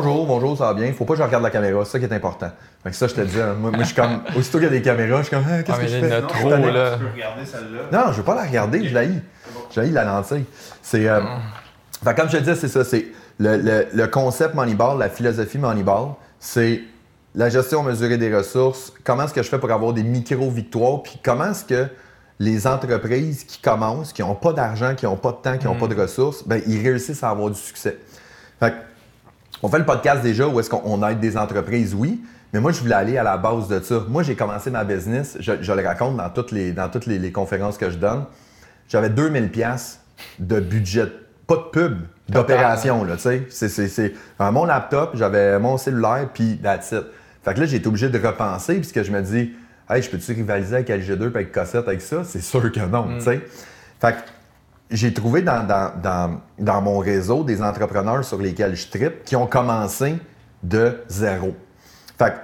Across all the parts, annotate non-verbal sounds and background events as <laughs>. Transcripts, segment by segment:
Bonjour, bonjour, ça va bien? Faut pas que je regarde la caméra, c'est ça qui est important. Fait que ça, je te dis, hein, moi, moi, je suis comme, <laughs> aussitôt qu'il y a des caméras, je suis comme, Ah, qu'est-ce Ah, que je il y fais? en a Non, trop, je là. Tu peux regarder celle-là. Non, je veux pas la regarder, je l'haïs. Je l'haïs, la lentille. C'est. euh, fait que comme je te disais, c'est ça. C'est le, le- le concept Moneyball, la philosophie Moneyball, c'est la gestion mesurée des ressources. Comment est-ce que je fais pour avoir des micro-victoires? Puis comment est-ce que les entreprises qui commencent, qui n'ont pas d'argent, qui n'ont pas de temps, qui n'ont pas de ressources, ben, ils réussissent à avoir du succès. Fait que, on fait le podcast déjà où est-ce qu'on on aide des entreprises, oui, mais moi, je voulais aller à la base de ça. Moi, j'ai commencé ma business, je, je le raconte dans toutes les, dans toutes les, les conférences que je donne. J'avais 2000 pièces de budget, pas de pub, d'opération, là, tu sais. C'est- C'est c'est mon laptop, j'avais mon cellulaire, puis that's it. Fait que là, j'ai été obligé de repenser, puisque je me dis, hey, je peux-tu rivaliser avec LG2 puis avec Cossette avec ça? C'est sûr que non, tu sais. Fait que j'ai trouvé dans, dans- dans- dans mon réseau des entrepreneurs sur lesquels je tripe qui ont commencé de zéro. Fait que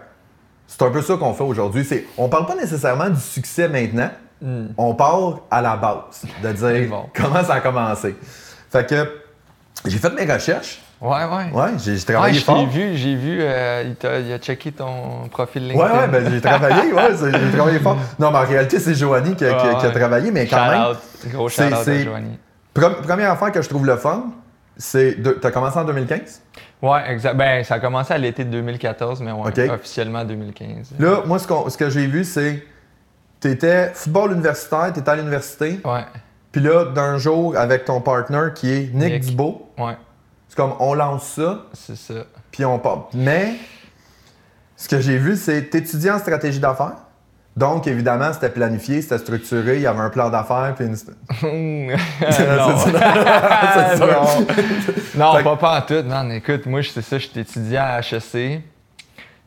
c'est un peu ça qu'on fait aujourd'hui. C'est, on parle pas nécessairement du succès maintenant. On part à la base, de dire Bon. comment ça a commencé. Fait que j'ai fait mes recherches. Ouais, ouais. Ouais, j'ai, j'ai Ouais, travaillé je fort. l'ai vu, j'ai vu, euh, il, a checké ton profil LinkedIn. Ouais, ouais, ben j'ai travaillé, ouais, <laughs> j'ai travaillé fort. Non, mais en réalité, c'est Joanie qui, a- qui qui travaillé, mais quand même. Gros shout-out à Joanie. Pre- première affaire que je trouve le fun, c'est. de- T'as commencé en 2015? Ouais, exact. Ben, ça a commencé à l'été de 2014, mais ouais, Ok. officiellement 2015. Là, moi, ce, que j'ai vu, c'est. T'étais football universitaire, t'étais à l'université, Ouais, puis là, d'un jour, avec ton partner qui est Nick, Nick. Dubo, ouais, c'est comme on lance ça, c'est ça. puis on part. Mais, ce que j'ai vu, c'est t'étudiais en stratégie d'affaires. Donc, évidemment, c'était planifié, c'était structuré, il y avait un plan d'affaires, puis une. non. Non, pas, pas en tout. Non, écoute, moi, c'est ça, j'étais étudiant à HEC.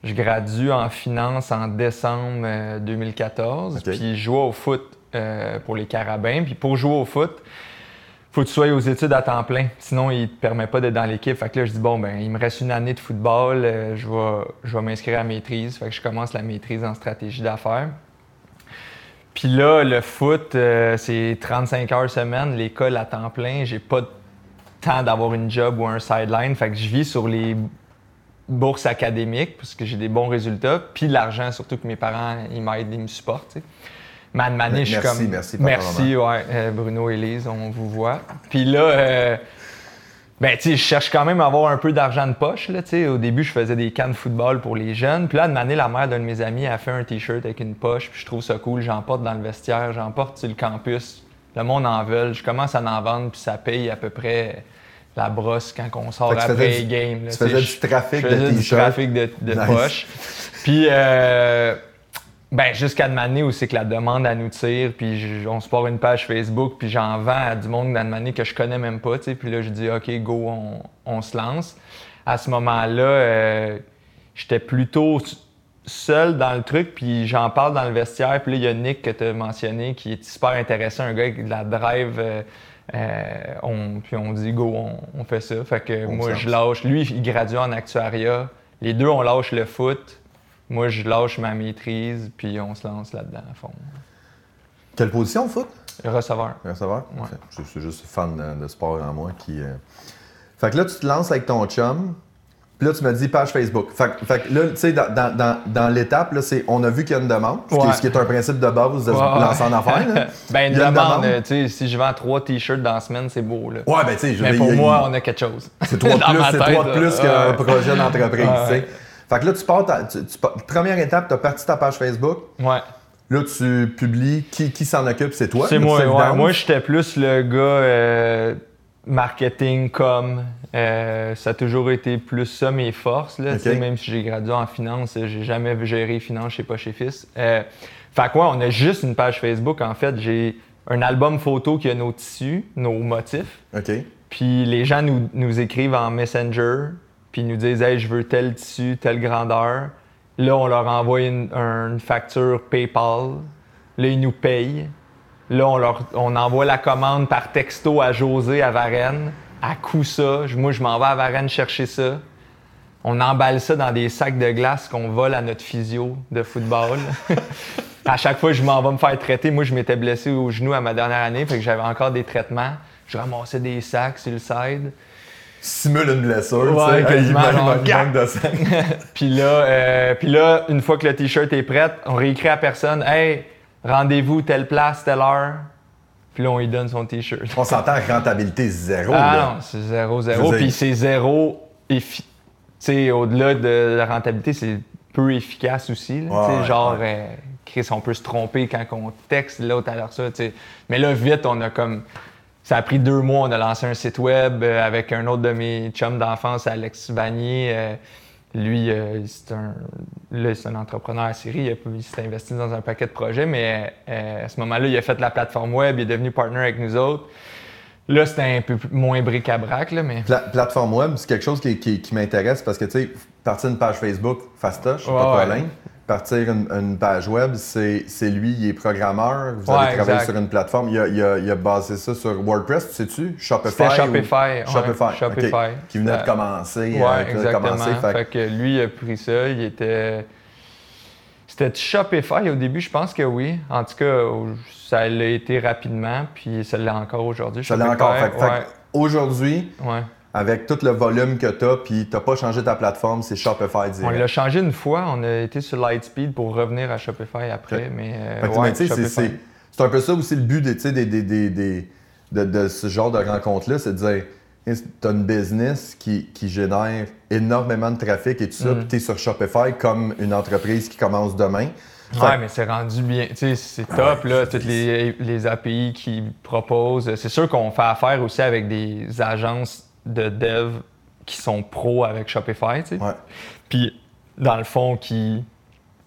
Je gradue en finance en décembre euh, 2014. Ok. Puis je jouais au foot euh, pour les Carabins. Puis pour jouer au foot, faut que tu sois aux études à temps plein. Sinon, il te permet pas d'être dans l'équipe. Fait que là, je dis, bon, ben, il me reste une année de football. euh, je vais, je vais m'inscrire à maîtrise. Fait que je commence la maîtrise en stratégie d'affaires. Puis là, le foot, euh, c'est 35 heures semaine, l'école à temps plein. J'ai pas de temps d'avoir une job ou un sideline. Fait que je vis sur les bourses académiques parce que j'ai des bons résultats. Puis l'argent, surtout que mes parents, ils m'aident, ils me supportent. Une année, je suis comme. merci, Merci, ouais. euh, Bruno et Lise, on vous voit. Puis là, euh, ben, tu sais, je cherche quand même à avoir un peu d'argent de poche. Là, tu sais. Au début, je faisais des cannes de football pour les jeunes. Puis là, une année, la mère d'un de mes amis a fait un T-shirt avec une poche. Puis je trouve ça cool. J'en porte dans le vestiaire, j'en porte sur le campus. Le monde en veut. Je commence à en vendre, puis ça paye à peu près la brosse quand on sort après les du- games. là. tu faisais du trafic de faisais du t-shirts. trafic de, de Nice. poche. Puis, euh, ben, jusqu'à année où c'est que la demande, elle nous tire, puis je- on se part une page Facebook, puis j'en vends à du monde année que je connais même pas, tu sais. Puis là, je dis, OK, go, on, on se lance. À ce moment-là, euh, j'étais plutôt seul dans le truc, puis j'en parle dans le vestiaire. Puis là, il y a Nick que tu as mentionné, qui est super intéressant, un gars avec de la drive. euh, euh, on, puis on dit, go, on, on fait ça. Fait que On moi, je lâche. Lui, il gradue en actuariat. Les deux, on lâche le foot. Moi, je lâche ma maîtrise, puis on se lance là-dedans à fond. Quelle position foot? Receveur. Receveur? Ouais. Je je suis juste fan de, sport en moi qui. euh, Fait que là, tu te lances avec ton chum. Puis là, tu me dis page Facebook. Fait, que- fait que là, tu sais, dans, dans, dans, dans l'étape, c'est on a vu qu'il y a une demande, ce, qui est, Ouais. ce qui est un principe de base de se Ouais, ouais. lancer en affaires. <laughs> ben, une demande, demande. euh, tu sais, si je vends trois t-shirts dans la semaine, c'est beau, là. Ouais, ben tu sais, je Mais pour y moi, on a quelque chose. c'est trois <laughs> de plus, c'est trois de plus qu'un projet d'entreprise, tu sais. Ouais. Fait que là, tu pars, ta- tu- tu pars- première étape, tu as parti ta page Facebook. Ouais. Là, tu publies qui, qui s'en occupe, c'est toi. C'est moi, ouais. Moi, j'étais plus le gars euh, marketing, com. Euh, ça a toujours été plus ça mes forces. Là, Même si j'ai gradué en finance, j'ai jamais géré finance chez chez Fils. Euh, fait quoi, on a juste une page Facebook. En fait, j'ai un album photo qui a nos tissus, nos motifs. OK. Puis les gens nous, nous écrivent en Messenger, puis ils nous disent Hey, je veux tel tissu, telle grandeur. Là, on leur envoie une, un- une facture PayPal. Là, ils nous payent. Là, on, leur, on envoie la commande par texto à José à Varennes. À coup ça. Moi, je m'en vais à Varennes chercher ça. On emballe ça dans des sacs de glace qu'on vole à notre physio de football. <laughs> à chaque fois, je m'en vais me faire traiter. Moi, je m'étais blessé au genou à ma dernière année, fait que j'avais encore des traitements. Je ramassais des sacs sur le side. Simule une blessure. Ouais, tu sais, il manque- de sang. <laughs> Puis là, euh, puis là, une fois que le t-shirt est prêt, on réécrit à personne Hey, rendez-vous telle place, telle heure. Puis là, on lui donne son t-shirt. On s'entend rentabilité zéro. là. Ah non, c'est zéro, zéro. Puis c'est zéro effi- Tu sais, au-delà de la rentabilité, c'est peu efficace aussi. là. Ouais, ouais, genre, euh, Chris, on peut se tromper quand on texte l'autre à l'heure ça. Mais là, vite, on a comme. Ça a pris deux mois, on a lancé un site web euh, avec un autre de mes chums d'enfance, Alex Vanier. Euh, lui, euh, c'est un, là, c'est un entrepreneur à Syrie. Il, s'est investi dans un paquet de projets, mais à ce moment-là, il a fait la plateforme web, il est devenu partner avec nous autres. Là, c'était un peu moins bric-à-brac, là, mais. Pla- plateforme web, c'est quelque chose qui, qui- qui m'intéresse parce que, tu sais, partir une page Facebook, fastoche, Ouais, pas de ouais. Partir une, une page web, c'est lui, il est programmeur. Vous Ouais, avez travaillé exact. sur une plateforme. Il a, il a- il a basé ça sur WordPress, tu sais-tu? Shopify? Ou- Shopify. ouais, Shopify. Shopify. Qui venait de Euh, commencer. Ouais, euh, qui venait de exactement. commencer, fait que- fait que lui, il a pris ça. Il était. C'était Shopify au début, je pense que oui. En tout cas, ça l'a été rapidement, puis ça l'est encore aujourd'hui. Ça l'est encore. Fait Aujourd'hui, ouais. Avec tout le volume que tu as, puis tu n'as pas changé ta plateforme, c'est Shopify On direct. l'a changé une fois. On a été sur Lightspeed pour revenir à Shopify après, mais. euh, ouais, mais tu sais, c'est- un peu ça aussi le but des, des, des- des- des- de, de ce genre de rencontre-là, c'est de dire tu as une business qui, qui génère énormément de trafic et tout ça, Mm. puis tu es sur Shopify comme une entreprise qui commence demain. Fait Ouais, mais c'est rendu bien. Tu sais, c'est top, là, toutes les, les API qu'ils proposent. C'est sûr qu'on fait affaire aussi avec des agences de dev qui sont pros avec Shopify, tu sais. Ouais. Puis, dans le fond, qui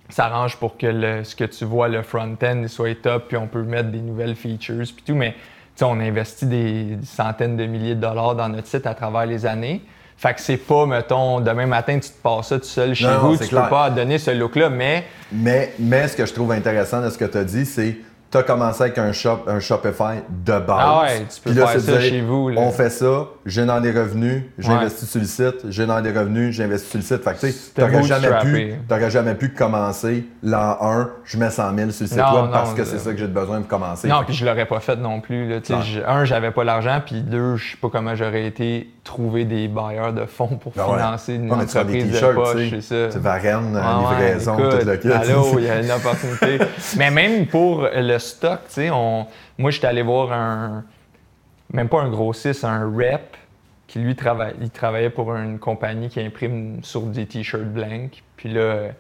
s'arrangent pour que le- ce que tu vois, le front-end, soit top, puis on peut mettre des nouvelles features, puis tout. Mais, tu sais, on investit des centaines de milliers de dollars dans notre site à travers les années. Fait que c'est pas, mettons, demain matin, tu te passes ça tout seul chez Non, vous, tu clair. peux pas donner ce look-là, mais Mais, mais ce que je trouve intéressant de ce que tu as dit, c'est tu as commencé avec un, shop, un Shopify de base. Ah ouais, tu peux Puis là, faire ça dire, chez vous, là. On fait ça, j'ai dans des revenus, Ouais. j'investis sur le site, j'ai dans des revenus, j'investis sur le site. Fait que tu t'aurais jamais, pu, bootstrappé. t'aurais jamais pu commencer l'an 1, je mets 100 000 sur le site Non, web non, parce que c'est ça que j'ai besoin pour commencer. Non, puis je l'aurais pas fait non plus. Là. Un, j'avais pas l'argent, puis deux, je sais pas comment j'aurais été trouver des bailleurs de fonds pour Ben ouais. financer une Ouais, mais tu fais des entreprise de poche, c'est ça. tu Varennes, Ah livraison, écoute, tout le kit. Allô, <laughs> il y a une opportunité. Mais même pour le stock, tu sais, on... moi, j'étais allé voir un. Même pas un grossiste, un rep qui lui il travaillait pour une compagnie qui imprime sur des t-shirts blancs. Puis là,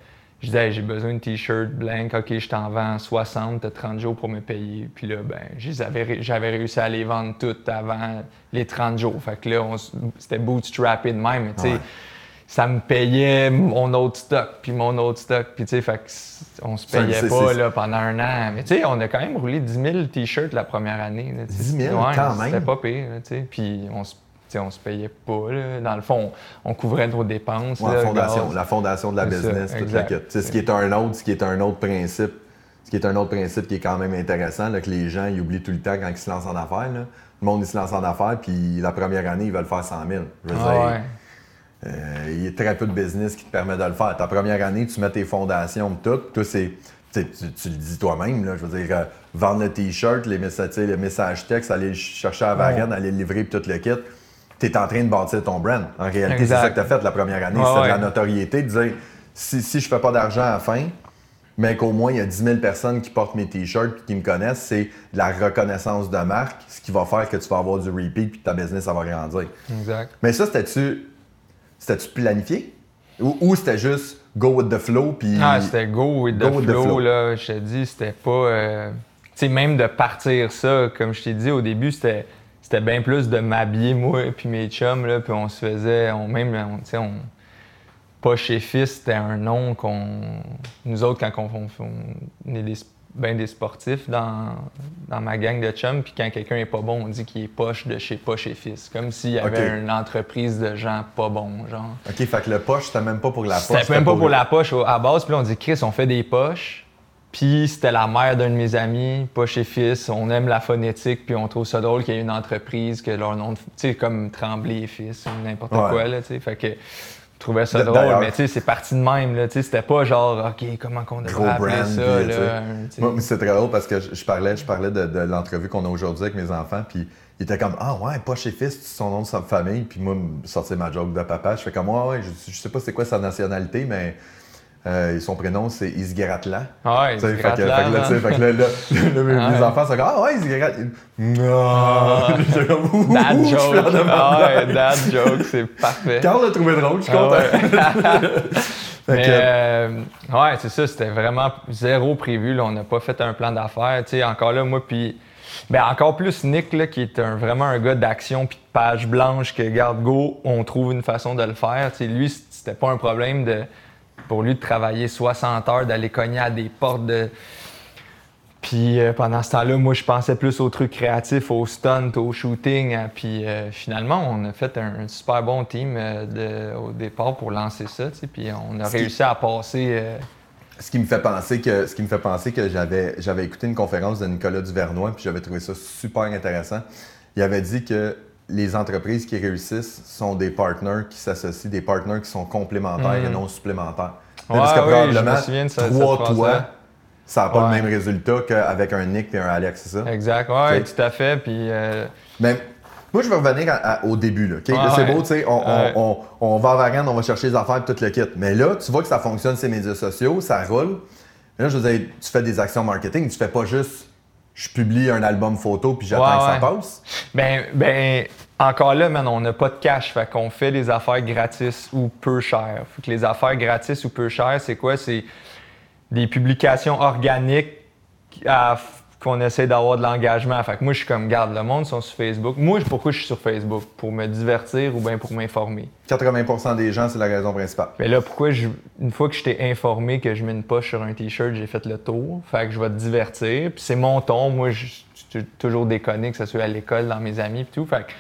je disais, j'ai besoin de t-shirts blancs. OK, je t'en vends 60, t'as 30 jours pour me payer. Puis là, ben, j'avais réussi à les vendre toutes avant les 30 jours. Fait que là, c'était bootstrappé de même. Tu sais. Ça me payait mon autre stock, puis mon autre stock. Puis tu sais, fait on se payait pas là, pendant un an. Mais tu sais, on a quand même roulé 10 000 t-shirts la première année. là, tu sais. 10 000, Ouais, quand même. C'était pas pire, tu sais. Puis on se, on se payait pas. là. Dans le fond, on, on couvrait nos dépenses. Ouais, là, la, fondation, gaz. la fondation de la C'est ça, business, tout sais, ce qui est un autre, ce qui est un autre principe, ce qui est un autre principe qui est quand même intéressant, là, que les gens ils oublient tout le temps quand ils se lancent en affaires. là. Le monde il se lance en affaires, puis la première année ils veulent faire 100 000. Je veux Ah dire, ouais. Euh, il y a très peu de business qui te permet de le faire. Ta première année, tu mets tes fondations, tout. Toi, c'est. tu, tu- le dis toi-même, là, je veux dire, euh, vendre le t-shirt, les messages, le message texte, aller le chercher à Varennes, aller le livrer, puis tout le kit. Tu es en train de bâtir ton brand. En réalité, c'est ça que tu as fait la première année. C'est de la notoriété, de dire si, si je fais pas d'argent à la fin, mais qu'au moins il y a 10 000 personnes qui portent mes t-shirts et qui me connaissent, c'est de la reconnaissance de marque, ce qui va faire que tu vas avoir du repeat puis que ta business ça va grandir. Exact. Mais ça, c'était-tu c'était-tu planifié? Ou, ou c'était juste go with the flow puis. Ah, c'était go with the, Go with the flow, flow. là. Je te dis, c'était pas. euh, Tu sais, même de partir ça, comme je t'ai dit au début, c'était. C'était bien plus de m'habiller, moi, <laughs> puis mes chums, là, puis on se faisait, on même, tu sais, on, pas chez Fils, c'était un nom qu'on, nous autres, quand on, on- on est des, ben des sportifs dans, dans ma gang de chums, puis quand quelqu'un est pas bon, on dit qu'il est poche de chez pas chez Fils, comme s'il y avait une entreprise de gens pas bons, genre. OK, fait que le poche, c'était même pas pour la poche. C'était même pas pour la poche à base. Puis on dit, Chris, on fait des poches. Puis c'était la mère d'un de mes amis, poche et fils. On aime la phonétique, puis on trouve ça drôle qu'il y ait une entreprise que leur nom, tu sais, comme Tremblay et fils ou n'importe Ouais. quoi, là, tu sais. Fait que, trouvais ça drôle, mais tu sais, c'est parti de même. là, tu sais, C'était pas genre, OK, comment qu'on devrait appeler brand, ça. puis, là. Moi, c'est très drôle parce que je, je parlais, je parlais de, de l'entrevue qu'on a aujourd'hui avec mes enfants, puis ils étaient comme Ah ouais, pas chez fils, c'est son nom de sa famille, puis moi, me sortir ma joke de papa. Je fais comme Ouais, ouais, je, je sais pas c'est quoi sa nationalité, mais euh, son prénom c'est Isgratlan. Ah c'est fait, que, là, fait que <laughs> Ah mes enfants sont comme Ah ouais. Non! <laughs> Ouh, Dad joke. Ah ouais, dad joke, c'est <laughs> parfait. Carl l'a trouvé drôle, je suis Ah content. ouais. Fait Mais que- euh, ouais, c'est ça, c'était vraiment zéro prévu. Là. On n'a pas fait un plan d'affaires. Tu sais, encore là, moi, puis. Ben, encore plus Nick, là, qui est un- vraiment un gars d'action puis de page blanche que, garde go, on trouve une façon de le faire. Tu sais, lui, c'était pas un problème de, pour lui de travailler 60 heures, d'aller cogner à des portes de. Puis euh, pendant ce temps-là, moi, je pensais plus aux trucs créatifs, au stunt, au shooting. hein. Puis euh, finalement, on a fait un, super bon team euh, de- au départ pour lancer ça. Puis on a Ce qui- réussi à passer. Ce qui me fait penser que, ce qui me fait penser que j'avais, j'avais écouté une conférence de Nicolas Duvernois, puis j'avais trouvé ça super intéressant. Il avait dit que les entreprises qui réussissent sont des partners qui s'associent, des partners qui sont complémentaires et non supplémentaires. Ouais, Parce que oui, probablement, je me ça- trois cette toi, phrase-là. ça n'a pas Ouais. le même résultat qu'avec un Nick et un Alex, c'est ça? Exact, Ok. tout à fait. Puis euh, Mais moi, je vais revenir à- à- au début. Là, c'est ouais. beau, tu sais, on, on- Ouais. on- on va à Varennes, on va chercher les affaires, tout le kit. Mais là, tu vois que ça fonctionne, ces médias sociaux, ça roule. Là, je veux dire, tu fais des actions marketing, tu fais pas juste je publie un album photo puis j'attends Ouais, que ça ouais. passe? Ben, ben, encore là, man, on n'a pas de cash. Fait qu'on fait des affaires gratis ou peu chères. Fait que les affaires gratis ou peu chères, c'est quoi? C'est des publications organiques à- qu'on essaie d'avoir de l'engagement. Fait que moi, je suis comme, garde, le monde sont sur Facebook. Moi, pourquoi je suis sur Facebook? Pour me divertir ou bien pour m'informer? 80% des gens, c'est la raison principale. Mais là, pourquoi je, une fois que je t'ai informé que je mets une poche sur un t-shirt, j'ai fait le tour. Fait que je vais te divertir. Puis c'est mon ton. Moi, je suis toujours déconné, que ce soit à l'école, dans mes amis, puis tout. Fait que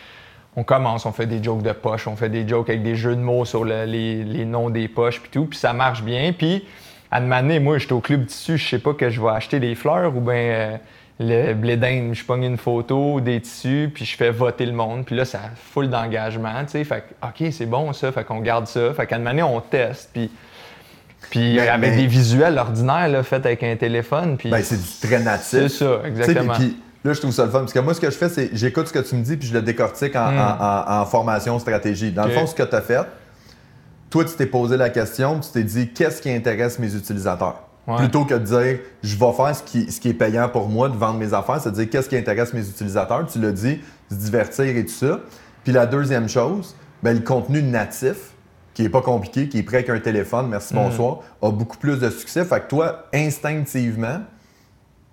on commence, on fait des jokes de poche, on fait des jokes avec des jeux de mots sur le- les, les noms des poches, puis tout. Puis ça marche bien. Puis à année, moi, j'étais au club tissu, je sais pas que je vais acheter des fleurs ou bien euh, le blé d'Inde, je pogne une photo, des tissus, puis je fais voter le monde. Puis là, ça full d'engagement, tu sais. Fait que, OK, c'est bon ça, fait qu'on garde ça. Fait qu'à année, on teste, puis... Puis Mais- avec mais- des visuels ordinaires, là, faits avec un téléphone, puis... Ben, c'est du très natif. C'est ça, exactement. Puis, puis là, je trouve ça le fun. Parce que moi, ce que je fais, c'est j'écoute ce que tu me dis puis je le décortique en, Mm. en- en- en formation stratégie. Dans le fond, ce que tu as fait, toi, tu t'es posé la question, tu t'es dit qu'est-ce qui intéresse mes utilisateurs? Ouais. Plutôt que de dire je vais faire ce qui, ce qui est payant pour moi de vendre mes affaires, c'est de dire qu'est-ce qui intéresse mes utilisateurs? Tu l'as dit, se divertir et tout ça. Puis la deuxième chose, ben, le contenu natif, qui est pas compliqué, qui est prêt avec un téléphone, merci, Mm. bonsoir, a beaucoup plus de succès. Fait que toi, instinctivement,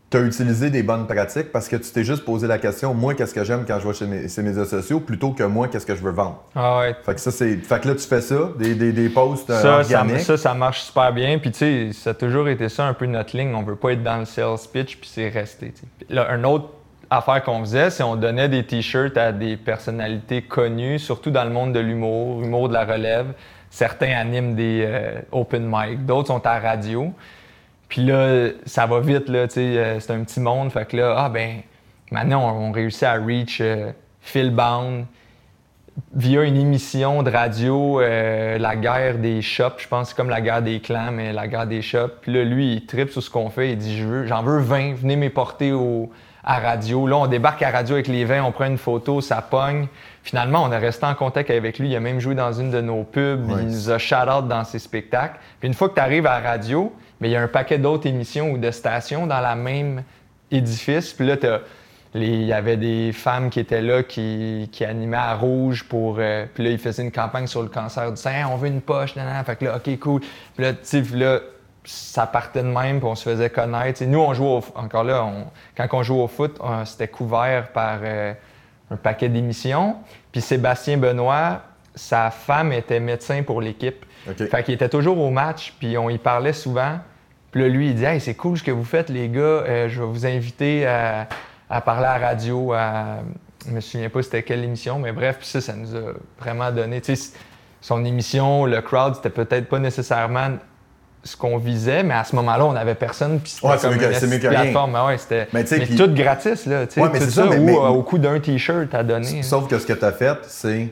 tu as utilisé des bonnes pratiques parce que tu t'es juste posé la question, moi, qu'est-ce que j'aime quand je vais chez mes, ces médias sociaux, plutôt que moi, qu'est-ce que je veux vendre. Ah ouais, Fait que ça, c'est. Fait que là, tu fais ça, des, des, des posts euh, ça, ça, organiques. ça, ça marche super bien. Puis, tu sais, ça a toujours été ça un peu notre ligne. On veut pas être dans le sales pitch, puis c'est resté. Là, une autre affaire qu'on faisait, c'est on donnait des t-shirts à des personnalités connues, surtout dans le monde de l'humour, humour de la relève. Certains animent des euh, open mic, d'autres sont à radio. Puis là, ça va vite, là, tu sais, euh, c'est un petit monde. Fait que là, ah ben, maintenant, on, on réussit à reach euh, Phil Bound via une émission de radio, euh, la guerre des shops. Je pense que c'est comme la guerre des clans, mais la guerre des shops. Puis là, lui, il tripe sur ce qu'on fait. Il dit, je veux, j'en veux 20, venez m'éporter au, à radio. Là, on débarque à radio avec les 20, on prend une photo, ça pogne. Finalement, on est resté en contact avec lui. Il a même joué dans une de nos pubs. Il nous a shout-out dans ses spectacles. Puis une fois que tu arrives à la radio, mais il y a un paquet d'autres émissions ou de stations dans la même édifice. Puis là, il y avait des femmes qui étaient là qui, qui animaient à rouge pour. euh, puis là, ils faisaient une campagne sur le cancer du sein. On veut une poche, nan, nan. Fait que là, OK, cool. Puis là, tu là, ça partait de même, puis on se faisait connaître. Nous, on jouait au, encore là, on- quand on jouait au foot, c'était couvert par euh, un paquet d'émissions. Puis Sébastien Benoît, sa femme était médecin pour l'équipe. OK. Fait qu'il était toujours au match, puis on y parlait souvent. Puis là, lui, il dit Hey, c'est cool ce que vous faites, les gars. Euh, je vais vous inviter à, à parler à la radio. À... Je me souviens pas c'était quelle émission, mais bref, puis ça, ça nous a vraiment donné. Tu sais, son émission, le crowd, c'était peut-être pas nécessairement ce qu'on visait, mais à ce moment-là, on n'avait personne, puis c'était Ouais, comme une rien. plateforme. Mais ouais, c'était Mais tout gratis, là. Ouais, mais tout ça, mais- ou mais- au coût d'un T-shirt à donner. hein. Sauf que ce que tu as fait, c'est.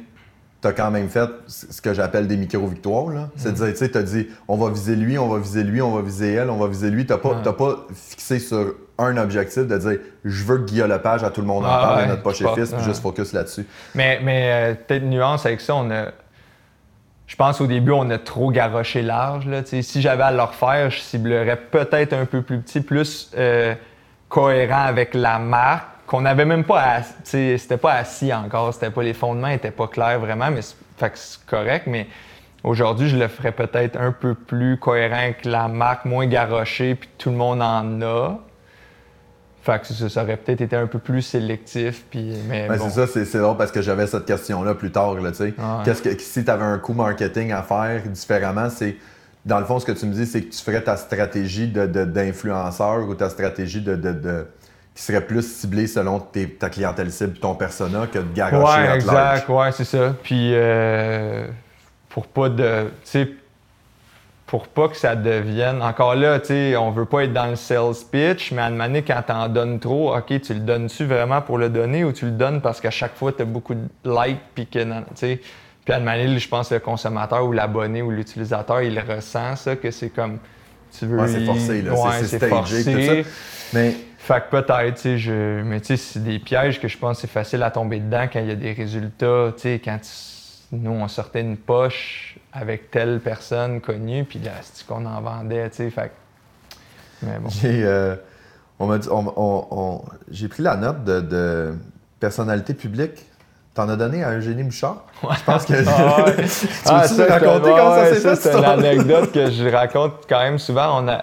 Tu as quand même fait ce que j'appelle des micro-victoires. C'est-à-dire, tu sais, tu as dit, on va viser lui, on va viser lui, on va viser elle, on va viser lui. Tu n'as pas, pas fixé sur un objectif de dire, je veux que Guillaume Lepage, à tout le monde en parle, ouais, notre poche et fils, puis juste focus là-dessus. Mais, mais euh, peut-être nuance avec ça, on a. Je pense au début, on a trop garoché large. Là. Si j'avais à le refaire, je ciblerais peut-être un peu plus petit, plus euh, cohérent avec la marque, qu'on n'avait même pas. C'était pas assis encore, c'était pas les fondements n'étaient pas clairs vraiment, mais c'est fait que c'est correct. Mais aujourd'hui, je le ferais peut-être un peu plus cohérent avec la marque, moins garoché, puis tout le monde en a. Fait que ça, ça aurait peut-être été un peu plus sélectif. Puis, mais Ouais, bon. C'est ça, c'est, c'est drôle parce que j'avais cette question-là plus tard. Là, tu sais. Ah ouais. Qu'est-ce que, si tu avais un coup marketing à faire différemment, c'est. Dans le fond, ce que tu me dis, c'est que tu ferais ta stratégie de, de- d'influenceur ou ta stratégie de, de- de- qui serait plus ciblée selon tes- ta clientèle cible, ton persona, que de garocher Ouais, exact, large. ouais, c'est ça. Puis euh, pour pas de. Pour pas que ça devienne. Encore là, tu sais, on veut pas être dans le sales pitch, mais à donné, quand t'en donnes trop, OK, tu le donnes-tu vraiment pour le donner ou tu le donnes parce qu'à chaque fois, tu as beaucoup de likes, puis que. Tu sais. Puis à donné, je pense que le consommateur ou l'abonné ou l'utilisateur, il ressent ça, que c'est comme. Tu veux. Ouais, c'est forcé, là. Ouais, c'est stagé, forcé. tout ça. Mais Fait que peut-être, tu sais, je... mais tu sais, c'est des pièges que je pense que c'est facile à tomber dedans quand il y a des résultats. Tu sais, quand nous, on sortait une poche avec telle personne connue, puis là, c'est qu'on en vendait, tu sais. Fait Mais bon. j'ai, euh, on m'a dit- on- on- on- j'ai pris la note de, de personnalité publique. T'en as donné à Eugénie Bouchard? Je pense que. <laughs> Ah ouais. <laughs> tu Ah, ça, raconter comment ça s'est fait? C'est une anecdote que je raconte quand même souvent. On a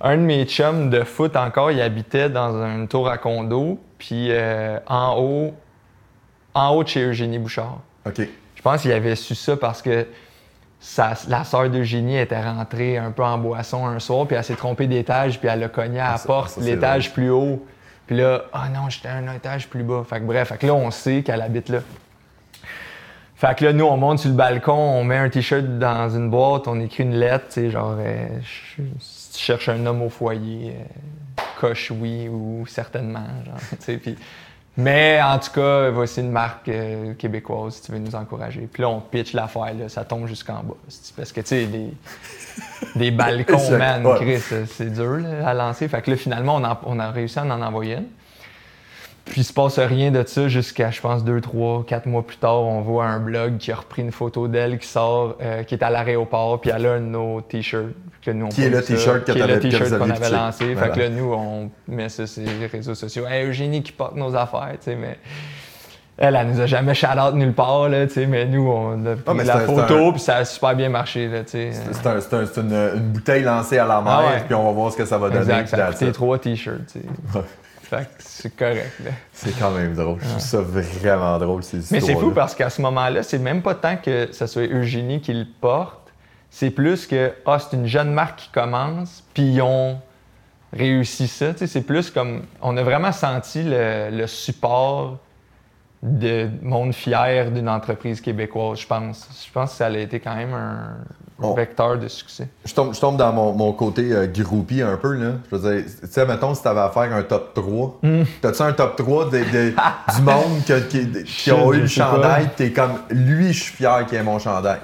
un de mes chums de foot encore, il habitait dans une tour à condo, puis euh, en haut, en haut de chez Eugénie Bouchard. OK. Je pense qu'il avait su ça parce que sa- la sœur d'Eugénie était rentrée un peu en boisson un soir, puis elle s'est trompée d'étage, puis elle a cogné à la ça- porte, l'étage plus haut. Puis là, ah non, j'étais un étage plus bas. Fait que bref, fait que là, on sait qu'elle habite là. Fait que là, nous, on monte sur le balcon, on met un t-shirt dans une boîte, on écrit une lettre, tu sais, genre, euh, je- tu cherches un homme au foyer, euh, coche oui ou certainement, genre. <laughs> Mais en tout cas, voici une marque euh, québécoise si tu veux nous encourager. Puis là, on pitch l'affaire, ça tombe jusqu'en bas. Parce que, tu sais, des, <laughs> des balcons, man, ouais. Chris, c'est dur là, à lancer. Fait que là, finalement, on, en- on a réussi à en envoyer une. Puis il se passe rien de ça jusqu'à, je pense, deux, trois, quatre mois plus tard, on voit un blog qui a repris une photo d'elle qui sort, euh, qui est à l'aéroport, puis elle a un de nos t-shirts. que nous, on Qui est le t-shirt que Qui est t'avais- le que vous t-shirt qu'on avait lancé. Voilà. Fait que là, nous, on met ça sur les réseaux sociaux. Hey, Eugénie qui porte nos affaires, tu sais, mais... Elle, elle nous a jamais shout-out nulle part, là, tu sais, mais nous, on a pris Ah, la un- photo, puis ça a super bien marché, là, tu sais. C'est un- un- une, une bouteille lancée à la mer, Ah ouais. puis on va voir ce que ça va donner. Ça a coûté trois t-shirts, tu sais. Ouais. Fait que c'est correct, là. C'est quand même drôle. Je trouve ça vraiment drôle, ces Mais c'est fou parce qu'à ce moment-là, c'est même pas tant que ce soit Eugénie qui le porte, c'est plus que ah, c'est une jeune marque qui commence, puis ils ont réussi ça. C'est plus comme on a vraiment senti le, le support de monde fier d'une entreprise québécoise, je pense. Je pense que ça a été quand même un Bon. vecteur de succès. Je tombe, je tombe dans mon, mon côté euh, groupie un peu. Là. Je veux dire, tu sais, mettons, si tu avais à faire un top 3, Hmm. t'as-tu un top 3 de- de- du monde que- qui, qui ont eu le chandail, t'es comme, lui, je suis fier qu'il ait mon chandail.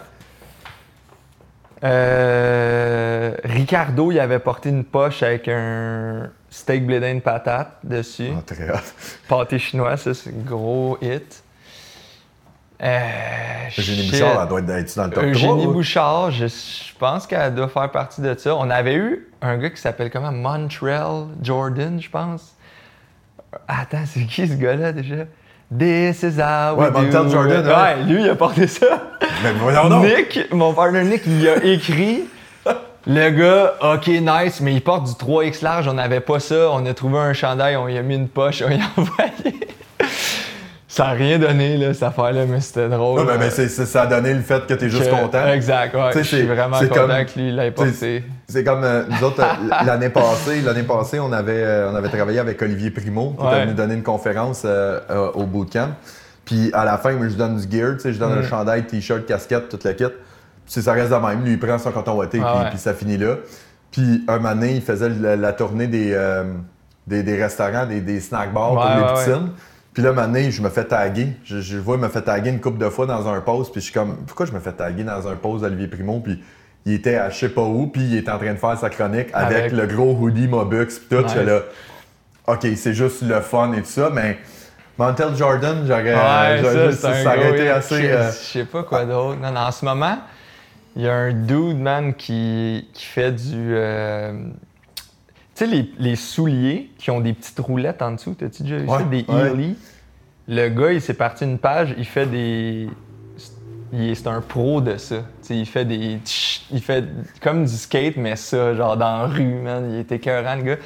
Euh, Ricardo, il avait porté une poche avec un steak blé de patate dessus. Ah, très. <laughs> Pâté chinois, ça, c'est un gros hit. Euh, Eugénie. Bouchard, elle doit être dans le top Eugénie 3. ou? Bouchard, je, je pense qu'elle doit faire partie de ça. On avait eu un gars qui s'appelle comment? Montreal Jordan, je pense. Attends, c'est qui ce gars-là déjà? This is how we Ouais, do Jordan, ouais. Ouais, lui, il a porté ça. Mais voyons donc! Nick, mon partner Nick, il a écrit. Le gars, OK, nice, mais il porte du 3X large, on n'avait pas ça. On a trouvé un chandail, on y a mis une poche, on y a envoyé. Ça n'a rien donné, là, cette affaire-là, mais c'était drôle. Ouais, mais, mais c'est- ça a donné le fait que t'es juste Que- content. Exact, ouais. Tu sais, Je suis c'est- vraiment content comme- que lui l'ait tu porté. C'est comme euh, nous autres, euh, l'année passée, l'année passée, on avait, euh, on avait travaillé avec Olivier Primo, qui Ouais. était venu donner une conférence euh, au bootcamp. Puis à la fin, moi, je donne du gear, tu sais, je donne Mm. un chandail, t-shirt, casquette, toute la kit. Puis ça reste de même. Lui, il prend son coton ouaté, Ah puis, ouais. puis ça finit là. Puis un moment donné, il faisait la, la tournée des, des, des restaurants, des, des snack bars pour les poutines. Puis là, un je me fais taguer. Je, je vois, il me fait taguer une couple de fois dans un post. Puis je suis comme, pourquoi je me fais taguer dans un post d'Olivier Primo? Puis il était à je sais pas où, puis il était en train de faire sa chronique avec, le gros hoodie Mobux, puis tout. Nice. là, OK, c'est juste le fun et tout ça, mais Montel Jordan, j'aurais. Ouais, ça, ça aurait été assez. Euh, je sais pas quoi d'autre. Non, non, en ce moment, il y a un dude, man, qui, qui fait du. Euh, tu sais, les, les, souliers qui ont des petites roulettes en dessous, t'as-tu déjà vu ça? Des ouais. Le gars, il s'est parti une page, il fait des. C'est un pro de ça. sais, il fait des. Il fait comme du skate, mais ça, genre dans la rue, man. Il était écœurant, le gars.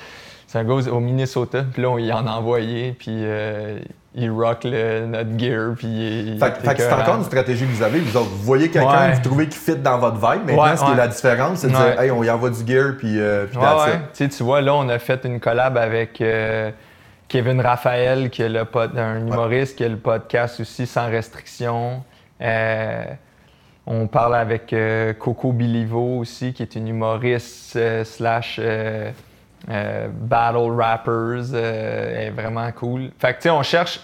C'est un gars au Minnesota, puis là, on y en a envoyé, puis euh, il rock le, notre gear, puis il, Fait, fait que c'est encore une stratégie que vous avez. Vous, vous voyez quelqu'un, vous trouvez qu'il fit dans votre vibe. Maintenant, ouais, ce qui est la différence, c'est de dire, hey, on y envoie du gear, puis, euh, puis ouais, Tu vois, là, on a fait une collab avec euh, Kevin Raphaël, qui est le un humoriste, qui a le podcast aussi Sans Restriction. Euh, on parle avec Coco Bilivo aussi, qui est une humoriste slash euh, battle rappers euh, est vraiment cool. Fait que tu sais, on cherche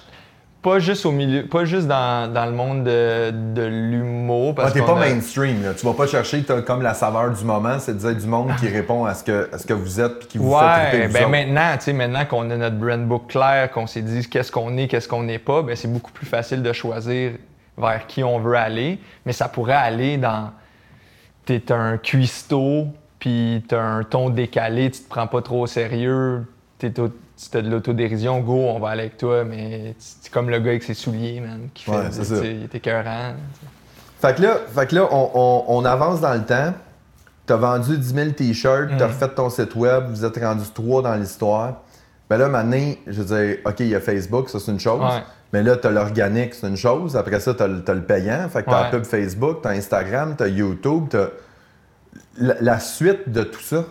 pas juste au milieu, pas juste dans, dans le monde de, de l'humour. Ah, t'es pas mainstream, là. tu vas pas chercher comme la saveur du moment, c'est de dire du monde qui répond à ce que, à ce que vous êtes puis qui vous ouais, fait ben maintenant, tu sais, maintenant qu'on a notre brand book clair, qu'on s'est dit qu'est-ce qu'on est, qu'est-ce qu'on n'est pas, ben c'est beaucoup plus facile de choisir vers qui on veut aller. Mais ça pourrait aller dans t'es un cuistot puis t'as un ton décalé, tu te prends pas trop au sérieux, tu as de l'autodérision, go, on va aller avec toi, mais c'est comme le gars avec ses souliers, man, qui fait. il était écœurant. Fait que là, fait que là on, avance dans le temps. T'as vendu 10 000 t-shirts, t'as mm. refait ton site web, vous êtes rendu trois dans l'histoire. Ben là, maintenant, je veux dire, OK, il y a Facebook, ça c'est une chose. Mais là, t'as l'organique, c'est une chose. Après ça, t'as as le payant. Fait que t'as la pub Facebook, t'as Instagram, t'as YouTube, t'as la, suite de tout ça?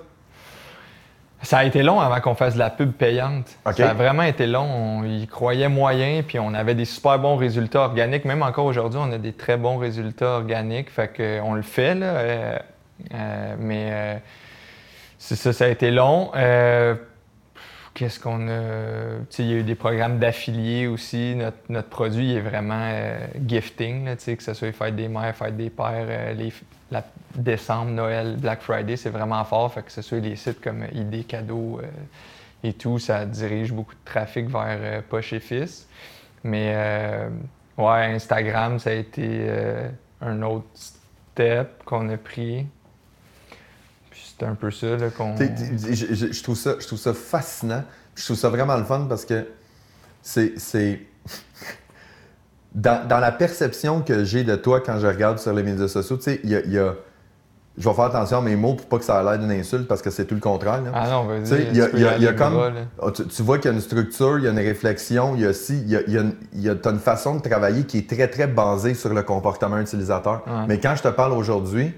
Ça a été long avant qu'on fasse de la pub payante. Ça a vraiment été long. On y croyait moyen, puis on avait des super bons résultats organiques. Même encore aujourd'hui, on a des très bons résultats organiques. Fait qu'on le fait, là. Euh, euh, mais euh, c'est ça, ça a été long. Qu'est-ce qu'on a? il y a eu des programmes d'affiliés aussi. Notre, produit est vraiment gifting, là, que ce soit fête des mères, fête des pères, les, la décembre, Noël, Black Friday, c'est vraiment fort. Fait que ce soit les sites comme ID Cadeau euh, et tout, ça dirige beaucoup de trafic vers euh, Poche et Fils. Mais euh, ouais, Instagram, ça a été un autre step qu'on a pris. Puis c'est un peu ça qu'on. Je, trouve ça, je trouve ça fascinant. Je trouve ça vraiment le fun parce que c'est dans, la perception que j'ai de toi quand je regarde sur les médias sociaux, tu sais, il y a, Je vais faire attention à mes mots pour pas que ça ait l'air d'une insulte parce que c'est tout le contraire. Ah non, vas-y. Il y a, comme. Ah, tu, vois qu'il y a une structure, il y a une réflexion, il y a aussi. Il y a, y a, une façon de travailler qui est très, très basée sur le comportement utilisateur. Mais quand je te parle aujourd'hui,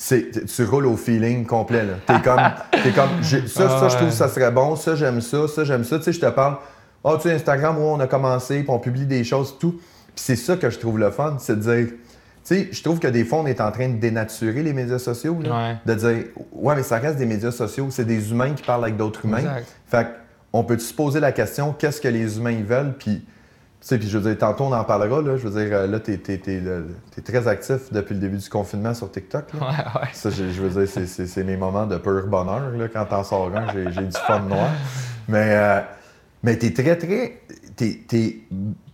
c'est, tu roules au feeling complet. Là. T'es comme, es comme ça, ça, je trouve que ça serait bon, ça, j'aime ça, ça, j'aime ça. Tu sais, je te parle, oh, tu sais, Instagram, où on a commencé, puis on publie des choses, tout c'est ça que je trouve le fun, c'est de dire. Tu sais, je trouve que des fois, on est en train de dénaturer les médias sociaux. De dire, ouais, mais ça reste des médias sociaux, c'est des humains qui parlent avec d'autres humains. Exact. Fait on peut se poser la question, qu'est-ce que les humains veulent? Puis, puis je veux dire, tantôt on en parlera, là. Je veux dire, là, tu es, très actif depuis le début du confinement sur TikTok. Ouais, ouais. Ça, je, veux dire, c'est mes moments de pur bonheur, là. Quand t'en sors un, j'ai du fun noir. Mais, euh, mais t'es très, très. T'es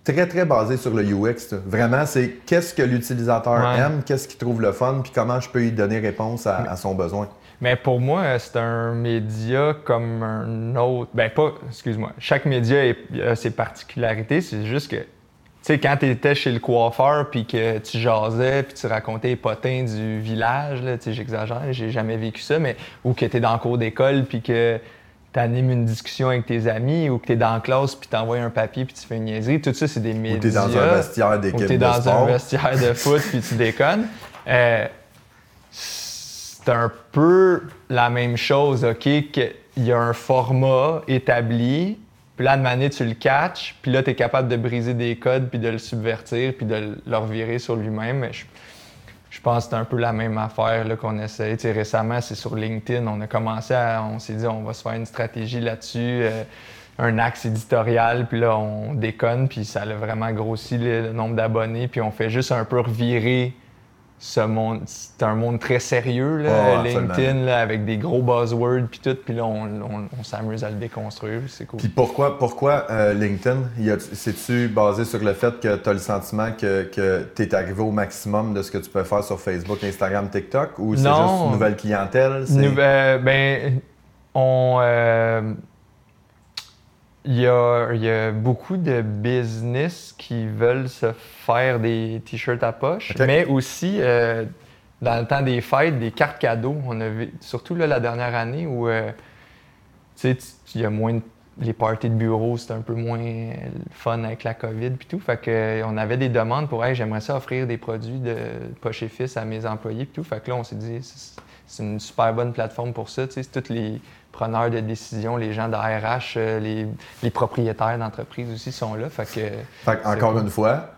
très, très basé sur le UX. Vraiment, c'est qu'est-ce que l'utilisateur aime, qu'est-ce qu'il trouve le fun, puis comment je peux lui donner réponse à, son besoin. Mais pour moi, c'est un média comme un autre. Ben, pas, excuse-moi. Chaque média a ses particularités. C'est juste que, tu sais, quand tu étais chez le coiffeur, puis que tu jasais, puis tu racontais les potins du village, tu sais, j'exagère, j'ai jamais vécu ça, mais ou que tu es dans le cours d'école, puis que tu animes une discussion avec tes amis ou que tu es dans la classe puis tu envoies un papier puis tu fais une niaiserie. Tout ça, c'est des médias. Ou tu es dans un vestiaire d'équipe Ou es dans un vestiaire de foot puis tu déconnes. <laughs> Euh, c'est un peu la même chose, OK? Qu'il y a un format établi, puis là, de manière, tu le catches, puis là, tu es capable de briser des codes puis de le subvertir puis de le revirer sur lui-même je pense que c'est un peu la même affaire qu'on essaie. récemment, c'est sur LinkedIn. On a commencé à. On s'est dit, on va se faire une stratégie là-dessus. Euh, un axe éditorial, puis là, on déconne, puis ça a vraiment grossi le, nombre d'abonnés, puis on fait juste un peu revirer ce monde. C'est un monde très sérieux, là, LinkedIn, avec des gros buzzwords, puis tout, puis là, on, s'amuse à le déconstruire, c'est cool. Puis pourquoi, pourquoi euh, LinkedIn? C'est-tu basé sur le fait que tu as le sentiment que, que tu es arrivé au maximum de ce que tu peux faire sur Facebook, Instagram, TikTok, ou c'est juste une nouvelle clientèle? Ben, on... Euh, il y, a, beaucoup de business qui veulent se faire des t-shirts à poche, mais aussi euh, dans le temps des fêtes, des cartes cadeaux. On a surtout là, la dernière année où euh, il y a moins de, les parties de bureau, c'est un peu moins fun avec la COVID et tout. Fait que, euh, on avait des demandes pour hey, j'aimerais ça offrir des produits de poche et fils à mes employés et tout. Fait que là, on s'est dit c'est une super bonne plateforme pour ça. Toutes les preneurs de décision, les gens de RH, euh, les, propriétaires d'entreprises aussi sont là. Fait que, encore une fois,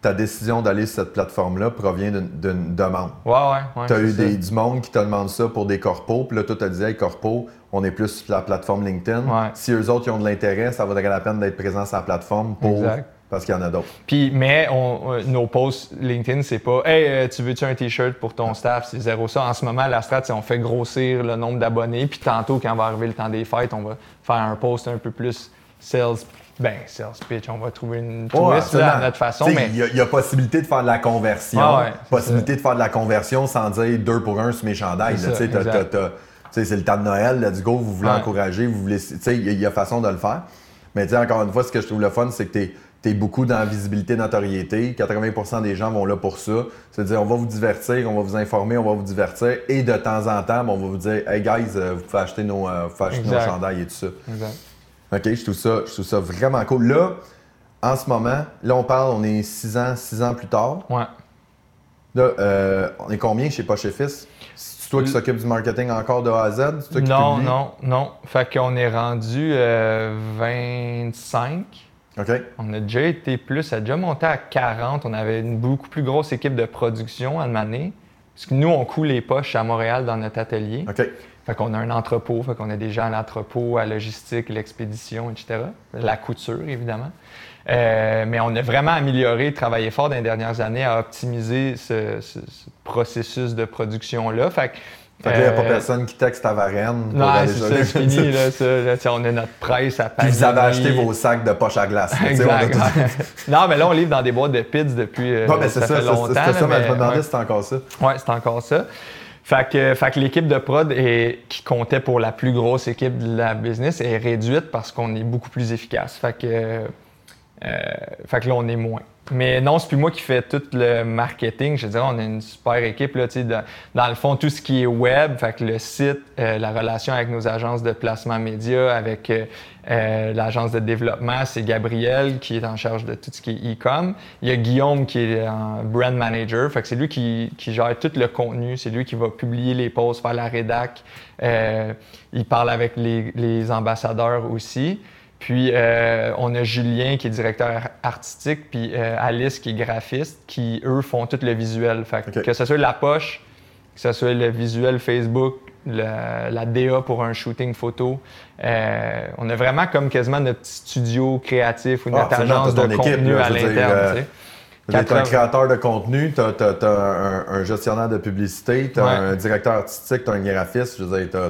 ta décision d'aller sur cette plateforme-là provient d'une demande. Ouais, ouais. tu as eu des, du monde qui te demande ça pour des corpos, puis là, toi, tu as dit, hey, corpo, on est plus sur la plateforme LinkedIn. Si eux autres ont de l'intérêt, ça vaudrait la peine d'être présent sur la plateforme pour. Parce qu'il y en a d'autres. Puis, mais on, nos posts LinkedIn, c'est pas Hey, euh, tu veux-tu un t-shirt pour ton staff? C'est zéro ça. En ce moment, la strat, c'est on fait grossir le nombre d'abonnés. Puis tantôt, quand va arriver le temps des fêtes, on va faire un post un peu plus sales. Ben, sales pitch, on va trouver une twist à notre façon. Il y, a possibilité de faire de la conversion. possibilité de faire de la conversion sans dire deux pour un sur mes chandails. C'est le temps de Noël, let's go, vous voulez encourager, vous voulez. Il y, a façon de le faire. Mais encore une fois, ce que je trouve le fun, c'est que tu tu es beaucoup dans la visibilité, notoriété. 80% des gens vont là pour ça. C'est-à-dire, on va vous divertir, on va vous informer, on va vous divertir. Et de temps en temps, on va vous dire Hey guys, euh, vous pouvez acheter nos, euh, chandails et tout ça. Exact. OK, je trouve, ça, je trouve ça vraiment cool. Là, en ce moment, là, on parle, on est six ans, six ans plus tard. Ouais. Là, euh, on est combien chez Poche et Fils? C'est toi qui s'occupe du marketing encore de A à Z? Toi qui non, non, non. Fait qu'on est rendu 25. On a déjà été plus, ça a déjà monté à 40. On avait une beaucoup plus grosse équipe de production à année. Parce que nous, on coule les poches à Montréal dans notre atelier. OK. Fait qu'on a un entrepôt, fait qu'on a des gens à l'entrepôt, à logistique, l'expédition, etc. La couture, évidemment. Euh, mais on a vraiment amélioré, travaillé fort dans les dernières années à optimiser ce, ce processus de production-là. Fait que fait qu'il n'y a pas euh, personne qui texte à Varennes. Non, c'est fini. Là, <laughs> ça, on a notre presse à Puis vous avez acheté vos sacs de poche à glace. exact. non, mais là, on livre dans des boîtes de pizza depuis euh, ça, fait longtemps. C'est ça, mais je me demandais si encore ça. Oui, c'est encore ça. Fait que, fait que l'équipe de prod est, qui comptait pour la plus grosse équipe de la business est réduite parce qu'on est beaucoup plus efficace. Fait que, euh, fait que là, on est moins. Mais non, c'est plus moi qui fais tout le marketing. Je dirais, on a une super équipe. Là, dans, dans le fond, tout ce qui est web, fait que le site, euh, la relation avec nos agences de placement média, avec euh, euh, l'agence de développement, c'est Gabriel qui est en charge de tout ce qui est e-com. Il y a Guillaume qui est un brand manager. Fait que c'est lui qui, qui, gère tout le contenu. C'est lui qui va publier les posts, faire la rédac. il parle avec les, les ambassadeurs aussi. Puis euh, on a Julien qui est directeur artistique, puis euh, Alice qui est graphiste, qui eux font tout le visuel. Fait que ce soit la poche, que ce soit le visuel Facebook, la DA pour un shooting photo. Euh, on a vraiment comme quasiment notre petit studio créatif ou notre ah, agence de contenu à l'interne. Tu es un créateur de contenu, tu as, un, gestionnaire de publicité, tu as un directeur artistique, tu as un graphiste. Je veux dire,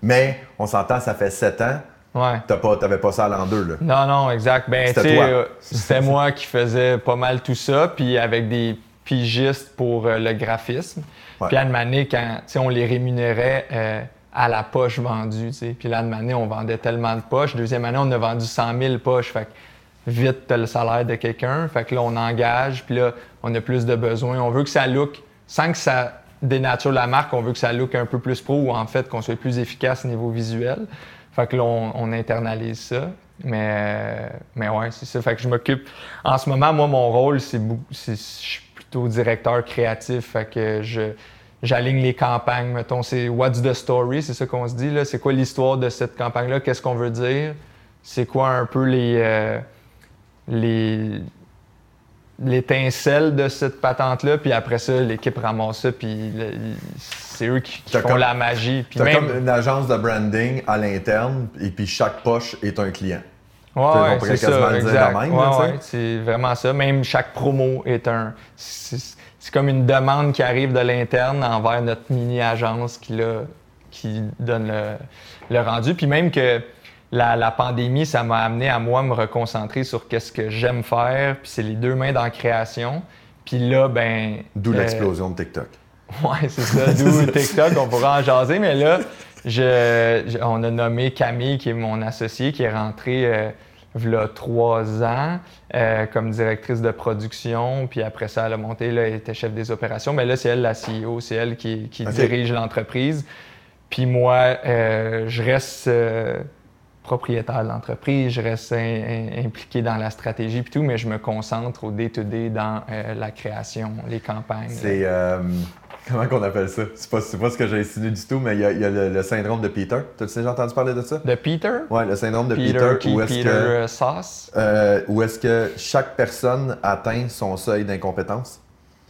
Mais on s'entend, ça fait sept ans. Ouais. T'avais pas ça à l'an 2, là. Non, non, exact. Ben, c'était euh, moi qui faisais pas mal tout ça, puis avec des pigistes pour euh, le graphisme. Puis à une quand on les rémunérait euh, à la poche vendue, puis là, année, on vendait tellement de poches. Deuxième année, on a vendu 100 000 poches. Fait que vite, t'as le salaire de quelqu'un. Fait que là, on engage, puis là, on a plus de besoins. On veut que ça look, sans que ça dénature la marque, on veut que ça look un peu plus pro ou en fait qu'on soit plus efficace au niveau visuel. Fait que là, on, internalise ça. Mais, mais ouais, c'est ça. Fait que je m'occupe. En ce moment, moi, mon rôle, c'est je suis plutôt directeur créatif. Fait que je j'aligne les campagnes. Mettons, c'est What's the story, c'est ça qu'on se dit. là. C'est quoi l'histoire de cette campagne-là? Qu'est-ce qu'on veut dire? C'est quoi un peu les, euh, les, l'étincelle de cette patente-là, puis après ça, l'équipe ramasse ça, puis c'est eux qui, font comme- la magie. Puis même, comme une agence de branding à l'interne, et puis chaque poche est un client. Ouais, c'est ça, exact. même, Ouais, ouais, c'est vraiment ça. Même chaque promo est un. C'est c'est comme une demande qui arrive de l'interne envers notre mini-agence qui, là, qui donne le, le rendu. Puis même que la, la pandémie, ça m'a amené à moi me reconcentrer sur qu'est-ce que j'aime faire. Puis c'est les deux mains dans la création. Puis là, ben. D'où euh, l'explosion de TikTok. Ouais, c'est <laughs> ça. D'où TikTok, on pourra en jaser. Mais là, je, je- on a nommé Camille, qui est mon associée, qui est rentrée euh, v'là trois ans euh, comme directrice de production. Puis après ça, elle a monté, là, elle était chef des opérations. Mais là, c'est elle la CEO, c'est elle qui, dirige l'entreprise. Puis moi, euh, je reste propriétaire de l'entreprise, je reste impliqué dans la stratégie puis tout, mais je me concentre au day-to-day dans euh, la création, les campagnes. C'est. euh, comment qu'on appelle ça? C'est pas, pas ce que j'ai insinué du tout, mais il y a, il y a le, le syndrome de Peter. T'as-tu déjà entendu parler de ça? De Peter? Ouais, le syndrome de Peter, Peter, qui? où est-ce que, euh, Sauce? euh, où est-ce que chaque personne atteint son seuil d'incompétence.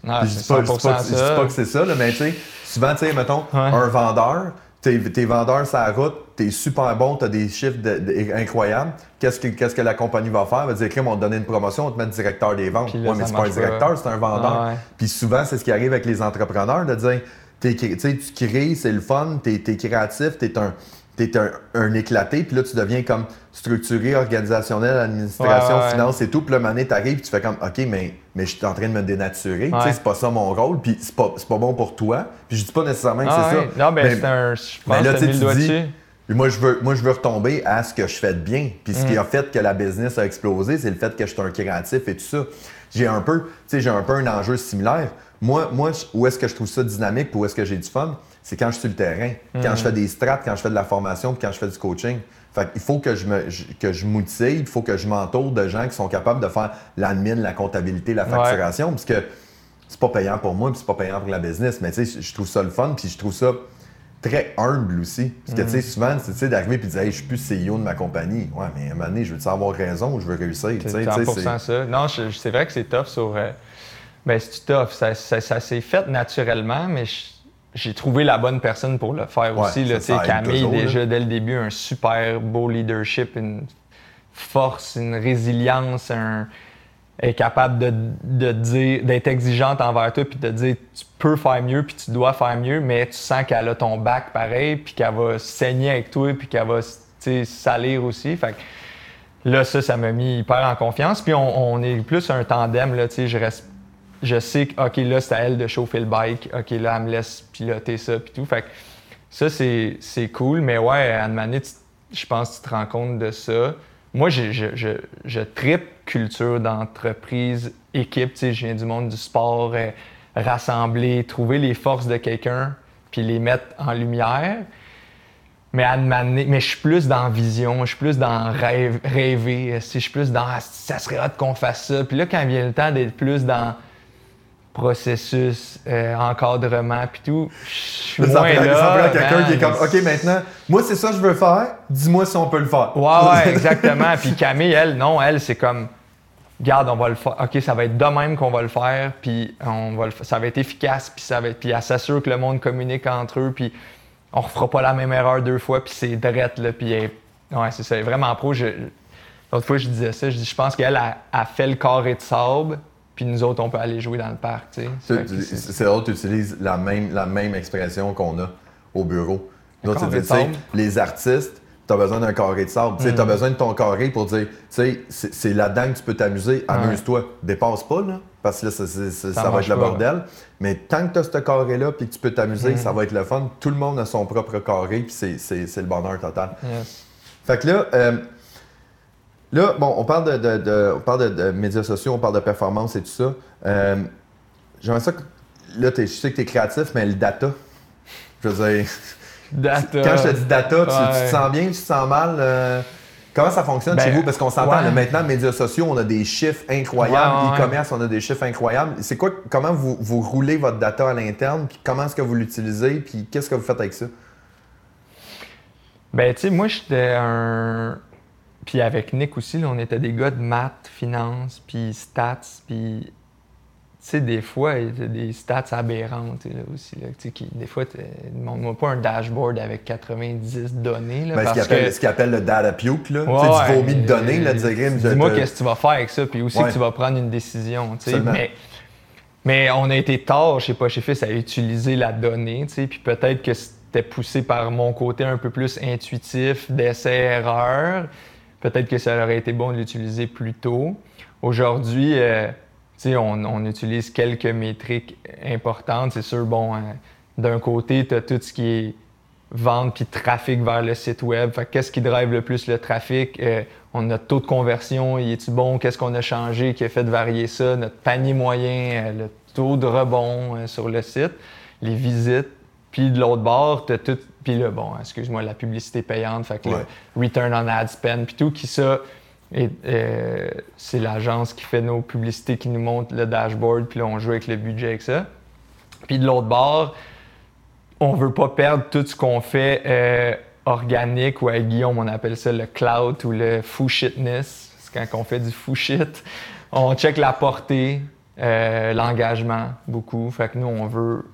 Ah, je dis pas, je dis 100% pas que- je dis ça. pas que c'est ça, là, mais tu sais, souvent, tu sais, mettons, Ouais. un vendeur, t'es t'es vendeur sur la route, t'es super bon, t'as des chiffres de- de- incroyables. Qu'est-ce que, qu'est-ce que la compagnie va faire? Elle va dire, Crime, on te donner une promotion, on te met directeur des ventes. Là, ouais, mais c'est pas un directeur, c'est un vendeur. Ah ouais. Puis souvent, c'est ce qui arrive avec les entrepreneurs, de dire, t'es tu tu crées, c'est le fun, t'es es créatif, t'es un, t'es un, un éclaté, puis là, tu deviens comme structuré, organisationnel, administration, Ouais, ouais, ouais. finance et tout. Puis là, mané, t'arrives, tu fais comme, OK, mais, mais je suis en train de me dénaturer. Tu sais, c'est pas ça mon rôle, puis c'est pas, c'est pas bon pour toi. Puis je dis pas nécessairement que Ah c'est ouais. ça. Non, ben, Mais- c'est un. Je pense mais là, que tu tu le dis-. Puis moi, je veux, moi, je veux retomber à ce que je fais de bien. Puis ce qui Mm. a fait que la business a explosé, c'est le fait que je suis un créatif et tout ça. J'ai un peu, tu sais, j'ai un peu un enjeu similaire. Moi, moi, où est-ce que je trouve ça dynamique, où est-ce que j'ai du fun, c'est quand je suis sur le terrain, quand Mm. je fais des strats, quand je fais de la formation, puis quand je fais du coaching. Fait il faut que je me, je- que je m'outille, il faut que je m'entoure de gens qui sont capables de faire l'admin, la comptabilité, la facturation, parce que c'est pas payant pour moi, puis c'est pas payant pour la business, mais tu sais, je- je trouve ça le fun, puis je trouve ça très humble aussi. Parce que, tu sais, souvent, c'est d'arriver et de dire, hey, je suis plus CEO de ma compagnie. Ouais, mais à un moment donné, je veux avoir raison ou je veux réussir? C'est tu sais, 100% ça. Non, c'est vrai que c'est tough sur. euh, ben, c'est tough. Ça, ça- ça s'est fait naturellement, mais j'ai trouvé la bonne personne pour le faire Ouais, aussi. Là, Tu sais, ça Camille, toujours, là. déjà dès le début, un super beau leadership, une force, une résilience, un est capable de, de dire, d'être exigeante envers toi, puis de dire tu peux faire mieux, puis tu dois faire mieux, mais tu sens qu'elle a ton bac pareil, puis qu'elle va saigner avec toi, puis qu'elle va salir aussi. Fait que là, ça, ça m'a mis hyper en confiance. Puis on, est plus un tandem, là, je reste. Je sais que, OK, là, c'est à elle de chauffer le bike. OK, là, elle me laisse piloter ça, puis tout. Fait que ça, c'est cool. Mais ouais, à une manière, je pense que tu te rends compte de ça. Moi, je, je, tripe culture d'entreprise, équipe. Tu sais, je viens du monde du sport, euh, rassembler, trouver les forces de quelqu'un, puis les mettre en lumière. Mais à mais je suis plus dans vision, je suis plus dans rêve, rêver, euh, je suis plus dans Ah, ça serait hâte qu'on fasse ça. Puis là, quand vient le temps d'être plus dans processus, euh, encadrement, puis tout, je suis Ça moins prend, là. ça prend quelqu'un qui est comme, OK, maintenant, moi, c'est ça que je veux faire, dis-moi si on peut le faire. Ouais, ouais, <laughs> exactement. Puis Camille, elle, non, elle, c'est comme, regarde, on va le faire. OK, ça va être de même qu'on va le faire, puis on va le ça va être efficace, puis ça va être, puis elle s'assure que le monde communique entre eux, puis on refera pas la même erreur deux fois, puis c'est drette, là, puis elle- ouais, c'est ça, elle est vraiment pro. Je- L'autre fois, je disais ça, je dis, je pense qu'elle a, a fait le carré de sable, puis nous autres, on peut aller jouer dans le parc, tu. Tu- tu- c'est- drôle, tu utilises la même, la même expression qu'on a au bureau. Tu les artistes, tu as besoin d'un carré de sable. Tu sais, as Mm. besoin de ton carré pour dire, tu sais, c'est là-dedans que tu peux t'amuser, amuse-toi. Dépasse pas, là, parce que là, ça, va être le pas, bordel. Mais tant que tu as ce carré-là puis que tu peux t'amuser, Mm. ça va être le fun. Tout le monde a son propre carré, puis c'est- le bonheur total. Yes. Fait que là, euh, là, bon, on parle de, de- de- on parle de, de médias sociaux, on parle de performance et tout ça. Euh, J'aimerais ça que, là, t'es- je sais que tu es créatif, mais le data, je veux dire, <laughs> Data. quand je te dis data, tu, te sens bien, tu te sens mal? euh, comment ça fonctionne Ben, chez vous? Parce qu'on s'entend, ouais. maintenant, médias sociaux, on a des chiffres incroyables, ouais, e-commerce, on a des chiffres incroyables. C'est quoi, comment vous, vous roulez votre data à l'interne, puis comment est-ce que vous l'utilisez, puis qu'est-ce que vous faites avec ça? Ben, tu sais, moi, j'étais un. Puis avec Nick aussi, là, on était des gars de maths, finance, puis stats, puis sais, des fois, il y a des stats aberrantes là, aussi. Là, tu sais, qui, des fois, ne montre pas un dashboard avec 90 données. Là, Ben, ce qu'ils appellent, que- appellent le data puke, là. Ouais, tu sais, du ouais, vomi de données, là, euh, Dis-moi qu'est-ce que tu vas faire avec ça, puis aussi Ouais. que tu vas prendre une décision. tu. Mais, mais on a été tard chez Pas chez Fils à utiliser la donnée, tu sais, puis peut-être que c'était poussé par mon côté un peu plus intuitif, d'essai-erreur. Peut-être que ça aurait été bon de l'utiliser plus tôt. Aujourd'hui, euh, on, on utilise quelques métriques importantes. C'est sûr, bon, euh, d'un côté, tu as tout ce qui est vente puis trafic vers le site web. Qu'est-ce qui drive le plus le trafic? Euh, on a notre taux de conversion, il est-tu bon? Qu'est-ce qu'on a changé qui a fait varier ça? Notre panier moyen, euh, le taux de rebond euh, sur le site, les visites. Puis de l'autre bord, tu as tout. Puis là, bon, excuse-moi, la publicité payante, fait que Ouais. le return on ad spend, puis tout, qui ça, et, euh, c'est l'agence qui fait nos publicités, qui nous montre le dashboard, puis là, on joue avec le budget avec ça. Puis de l'autre bord, on veut pas perdre tout ce qu'on fait euh, organique, ou avec Guillaume, on appelle ça le cloud ou le fou shitness. C'est quand on fait du fou shit. On check la portée, euh, l'engagement, beaucoup. Fait que nous, on veut.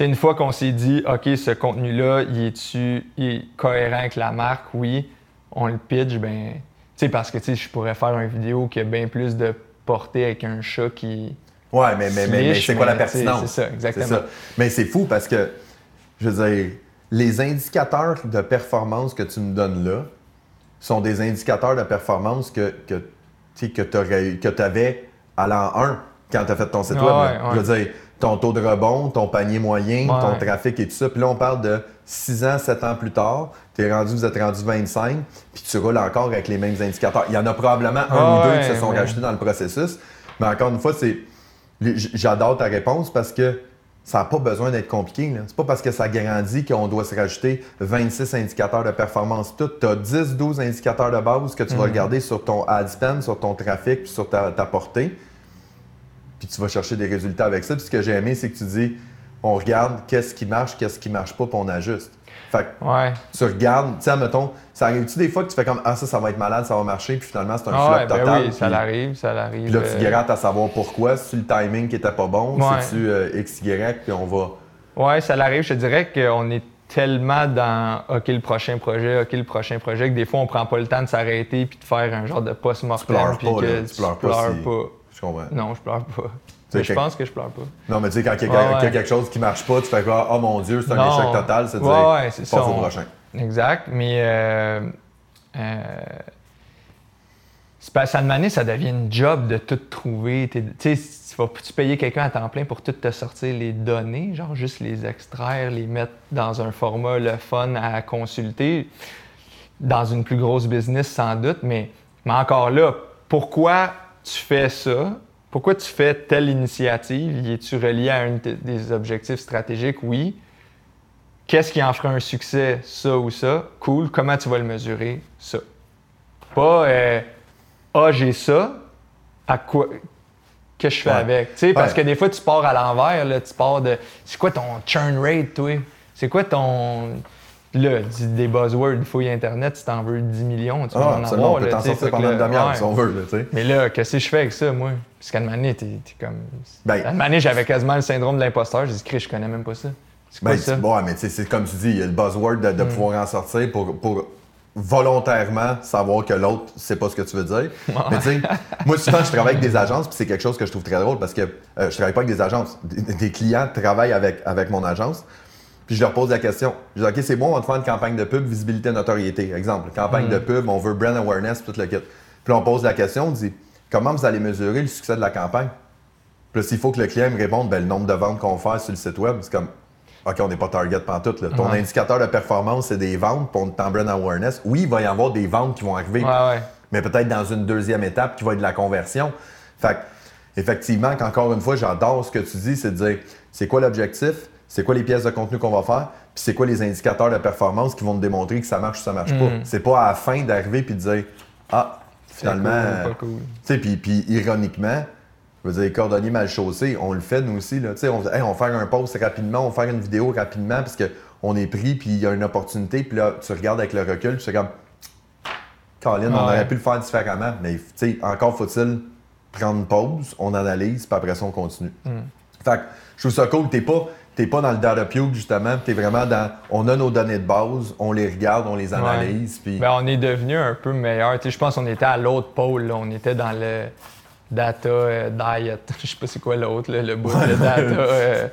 Une fois qu'on s'est dit, OK, ce contenu-là, il est-tu est cohérent avec la marque? Oui, on le pitch, ben. Tu sais, parce que, tu sais, je pourrais faire une vidéo qui a bien plus de portée avec un chat qui. Ouais, mais, mais, mais, c'est quoi la pertinence? c'est- ça, exactement. Ça. Mais c'est fou parce que, je veux dire, les indicateurs de performance que tu me donnes là sont des indicateurs de performance que, que, tu que avais à l'an 1 quand tu as fait ton site Ouais, web. ouais. Je veux dire, ton taux de rebond, ton panier moyen, Ouais. ton trafic et tout ça. Puis là, on parle de 6 ans, 7 ans plus tard. Es rendu, vous êtes rendu 25, puis tu roules encore avec les mêmes indicateurs. Il y en a probablement un Ah ou deux qui se sont rajoutés dans le processus. Mais encore une fois, c'est. J'adore ta réponse parce que ça n'a pas besoin d'être compliqué. là. C'est pas parce que ça grandit qu'on doit se rajouter 26 indicateurs de performance. Tout, tu as 10-12 indicateurs de base que tu vas regarder sur ton ad spend, sur ton trafic, puis sur ta, ta portée. Puis tu vas chercher des résultats avec ça. Puis ce que j'ai aimé, c'est que tu dis on regarde qu'est-ce qui marche, qu'est-ce qui marche pas, puis on ajuste. Fait que Ouais. tu regardes, tu sais, mettons, ça arrive-tu des fois que tu fais comme Ah, ça, ça va être malade, ça va marcher, puis finalement, c'est un Ah flop ouais, ben total. oui, ça l'arrive, ça l'arrive. puis là, tu euh, grattes à savoir pourquoi. C'est-tu le timing qui était pas bon? Ouais. C'est-tu euh, X, Y, puis on va. Ouais, ça l'arrive. Je te dirais qu'on est tellement dans OK, le prochain projet, OK, le prochain projet, que des fois, on prend pas le temps de s'arrêter puis de faire un genre de post-mortem. Tu pleures pas, que là. Tu pleures pas si- pas. Je comprends. Non, je pleure pas. Mais je quelque- pense que je pleure pas. Non, mais tu sais, quand il y a Ouais, quelque chose qui marche pas, tu fais quoi? Oh mon Dieu, c'est un Non. échec total, c'est de Ouais, ouais, c'est ça, au on- prochain. Exact, mais euh, euh, c'est pas- ça ça devient une job de tout trouver. Tu sais, tu vas tu payer quelqu'un à temps plein pour tout te sortir les données, genre juste les extraire, les mettre dans un format le fun à consulter. Dans une plus grosse business, sans doute, mais, mais encore là, pourquoi tu fais ça? Pourquoi tu fais telle initiative? Y es-tu relié à un des objectifs stratégiques? Oui. Qu'est-ce qui en fera un succès, ça ou ça? Cool. Comment tu vas le mesurer? Ça? Pas, euh, ah, j'ai ça. À quoi? Qu'est-ce que je fais Ouais. avec? Tu sais, parce que des fois, tu pars à l'envers, tu pars de. C'est quoi ton churn rate, toi? C'est quoi ton. Là, des buzzwords, fouille Internet, si t'en veux 10 millions, tu vas Ah, en avoir. on peut t'en sortir pendant une demi-heure si on veut, là. Mais là, qu'est-ce que je fais avec ça, moi? Parce qu'à un moment donné, t'es comme. Ben- à un moment donné, j'avais quasiment le syndrome de l'imposteur. J'ai dit, Chris, je connais même pas ça. C'est Ben, ça? bon, mais c'est comme tu dis, il y a le buzzword de, de Mm. pouvoir en sortir pour, pour volontairement savoir que l'autre sait pas ce que tu veux dire. Mais tu sais, moi souvent je travaille avec des agences, puis c'est quelque chose que je trouve très drôle parce que euh, je travaille pas avec des agences. Des, des clients travaillent avec, avec mon agence. Puis je leur pose la question. Je dis OK, c'est bon, on va te faire une campagne de pub, visibilité, notoriété. Exemple, campagne Mm. de pub, on veut brand awareness, tout le kit. Puis on pose la question, on dit comment vous allez mesurer le succès de la campagne? Puis s'il faut que le client me réponde, ben, le nombre de ventes qu'on fait sur le site web, c'est comme OK, on n'est pas target pantoute. Là. Ton Ouais. indicateur de performance, c'est des ventes, pour ton brand awareness. Oui, il va y avoir des ventes qui vont arriver, Ouais, ouais. mais peut-être dans une deuxième étape qui va être de la conversion. Fait que, effectivement, qu'encore une fois, j'adore ce que tu dis, c'est de dire c'est quoi l'objectif, c'est quoi les pièces de contenu qu'on va faire, puis c'est quoi les indicateurs de performance qui vont te démontrer que ça marche ou ça marche pas. C'est pas à la fin d'arriver puis de dire ah, finalement. Mm. cool, pas cool. puis, puis ironiquement, je veux dire, cordonnier mal chaussé, on le fait nous aussi. Là. Tu sais, On, hey, on va faire un post rapidement, on va faire une vidéo rapidement parce qu'on est pris, puis il y a une opportunité, puis là, tu regardes avec le recul, puis c'est comme, Colin, on Ouais. aurait pu le faire différemment, mais tu sais, encore faut-il prendre une pause, on analyse, puis après ça, on continue. Hmm. Fait que je trouve ça cool. T'es pas, t'es pas dans le data cube, justement. T'es vraiment dans. On a nos données de base, on les regarde, on les analyse. Ben, on est devenu un peu meilleur. Je pense qu'on était à l'autre pôle. là. On était dans le data euh, diet. <laughs> Je sais pas c'est quoi l'autre, le bout de data. euh,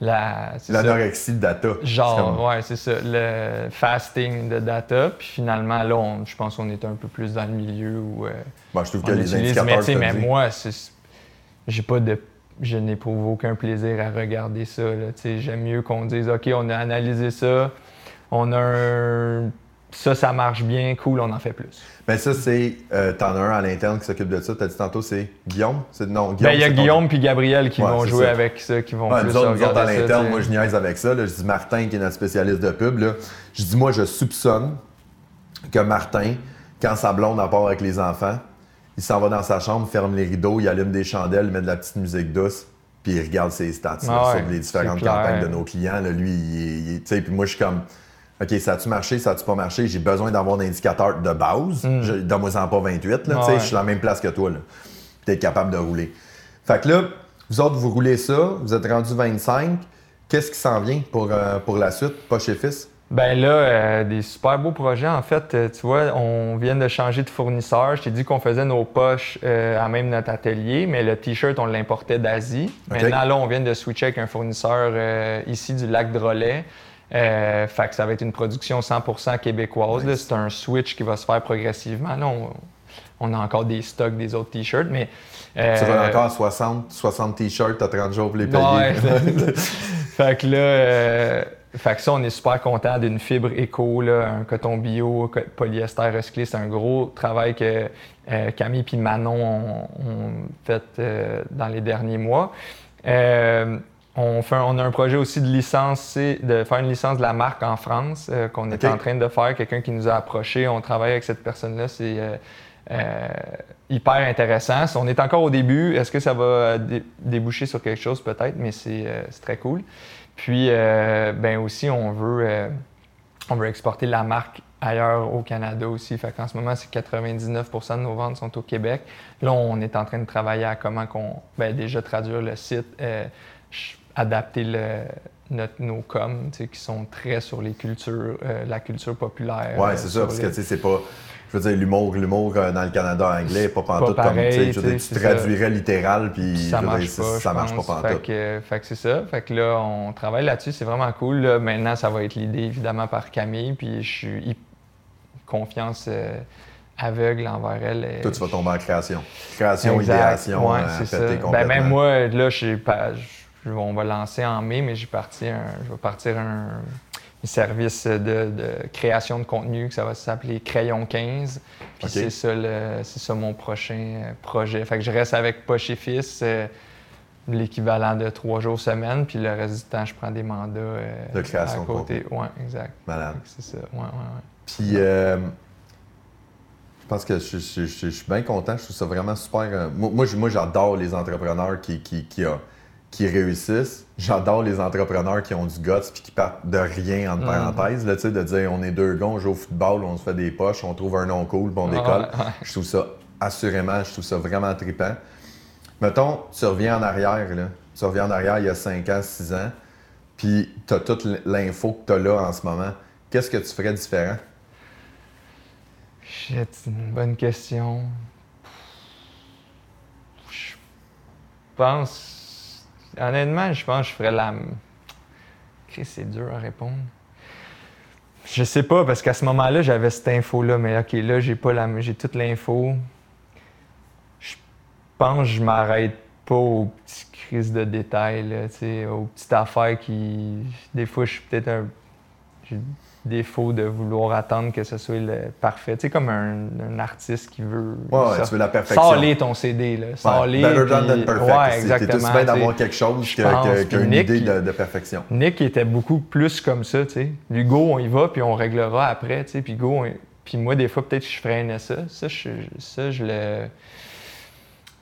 la. L'anorexie de data. Genre, comme- ouais, c'est ça. Le fasting de data. Puis finalement, là, je pense qu'on est un peu plus dans le milieu où euh, Moi, je trouve que les indicateurs. Mais, tu sais, que mais moi, c'est- j'ai pas de. Je n'éprouve aucun plaisir à regarder ça. J'aime mieux qu'on dise OK, on a analysé ça, on a un. Ça, ça marche bien, cool, on en fait plus. Ben, ça, c'est. Euh, T'en as un à l'interne qui s'occupe de ça. T'as dit tantôt, c'est Guillaume? C'est... Non, Guillaume. Ben, il y a Guillaume puis Gabriel qui Ouais, vont jouer ça. avec ça, qui vont Ouais, plus nous autres, nous autres, à l'interne, moi, je niaise avec ça. là. Je dis Martin, qui est notre spécialiste de pub. Là. Je dis, moi, je soupçonne que Martin, quand sa blonde à part avec les enfants, il s'en va dans sa chambre, ferme les rideaux, il allume des chandelles, il met de la petite musique douce, puis il regarde ses stats là, Ah ouais, sur les différentes campagnes de nos clients. là. Lui, il, il sais, puis moi, je suis comme. OK, ça a-tu marché, ça a-tu pas marché? J'ai besoin d'avoir des indicateurs de base. Je- Donne-moi-en pas 28, là, tu sais. Ouais. je suis à la même place que toi. Là. Puis t'es capable de rouler. Fait que là, vous autres, vous roulez ça, vous êtes rendu 25. Qu'est-ce qui s'en vient pour, euh, pour la suite, pas chez Fils? Ben là, euh, des super beaux projets. En fait, euh, tu vois, on vient de changer de fournisseur. Je t'ai dit qu'on faisait nos poches euh, à même notre atelier, mais le T-shirt, on l'importait d'Asie. Maintenant, là, on vient de switcher avec un fournisseur ici du lac Drolet. Fait que ça va être une production 100% québécoise. C'est un switch qui va se faire progressivement. Là, on, on a encore des stocks des autres T-shirts, mais... euh, Tu vas encore à 60, 60 t-shirts, t'as 30 jours pour les payer. Ouais. <laughs> <laughs> fait que là, euh, fait que ça, on est super content d'une fibre éco, là, un coton bio, polyester recyclé. C'est un gros travail que euh, Camille et Manon ont, ont fait euh, dans les derniers mois. Euh, on, fait un- on a un projet aussi de licencer, de faire une licence de la marque en France qu'on est en train de faire. Quelqu'un qui nous a approché, on travaille avec cette personne-là. C'est hyper intéressant. On est encore au début. Est-ce que ça va dé- déboucher sur quelque chose? Peut-être, mais c'est très cool. Puis, euh, ben aussi, on veut, euh, on veut exporter la marque ailleurs au Canada aussi. Fait qu'en ce moment, c'est 99% de nos ventes sont au Québec. Là, on est en train de travailler à comment qu'on, ben déjà traduire le site, euh, adapter le, notre, nos coms, qui sont très sur les cultures, euh, la culture populaire. Euh, c'est ça, parce que les- c'est pas. Je veux dire, l'humour, l'humour euh, dans le Canada anglais est pas pantoute pas comme. tu pareil, dire, ça. traduirais littéral, puis. Ça dire, marche pas. Ça marche pense. pas Fait pantoute. que, fait que c'est ça. Fait que là, on travaille là-dessus. C'est vraiment cool. Là, maintenant, ça va être l'idée évidemment par Camille. Puis je suis confiance euh, aveugle envers elle. euh, Toi, tu vas tomber en création. Création, Exact. idéation, Ouais, euh, c'est ça. Ben, même moi, là, je sais pas. je- on va lancer en mai, mais j'ai parti un, je vais partir un, un service de, de création de contenu que ça va s'appeler Crayon 15. Puis c'est ça, ça mon prochain euh, projet. Fait que je reste avec Poche et Fils, euh, l'équivalent de trois jours semaine, puis le reste du temps, je prends des mandats euh, De création à de côté. Ouais, exact. Malade. C'est ça. Ouais, ouais, ouais. Puis, euh, je pense que je, je- je- je suis bien content. Je trouve ça vraiment super. euh, moi, moi, j'adore les entrepreneurs qui, qui, qui, a- qui réussissent. J'adore les entrepreneurs qui ont du guts puis qui partent de rien, entre Mm. parenthèses. Là, de dire on est deux gars, on joue au football, on se fait des poches, on trouve un nom cool, puis on ouais. Je trouve ça assurément, je trouve ça vraiment trippant. Mettons, tu reviens en arrière, là. Tu reviens en arrière il y a 5 ans, 6 ans, puis tu as toute l'info que tu as là en ce moment. Qu'est-ce que tu ferais différent? Shit, c'est une bonne question. Je pense. Honnêtement, je pense que je ferais la. Chris, c'est dur à répondre. Je sais pas, parce qu'à ce moment-là, j'avais cette info-là, mais OK, là, j'ai pas la. J'ai toute l'info. Je pense que je m'arrête pas aux petites crises de détails, là, aux petites affaires qui. Des fois, je suis peut-être un. Défaut de vouloir attendre que ce soit le parfait. Tu sais, comme un, un artiste qui veut. Ouais, ouais, ça- tu veux la perfection. Sors-les ton CD, là. Sors-les. better done puis- than perfect. Ouais, exactement. T'es aussi bien d'avoir quelque chose que- que- qu'une Nick, idée de, de perfection. Nick était beaucoup plus comme ça, tu sais. Hugo, on y va, puis on réglera après, tu sais. Puis Go, on- puis moi, des fois, peut-être que je freinais ça. Ça, je, ça, je le...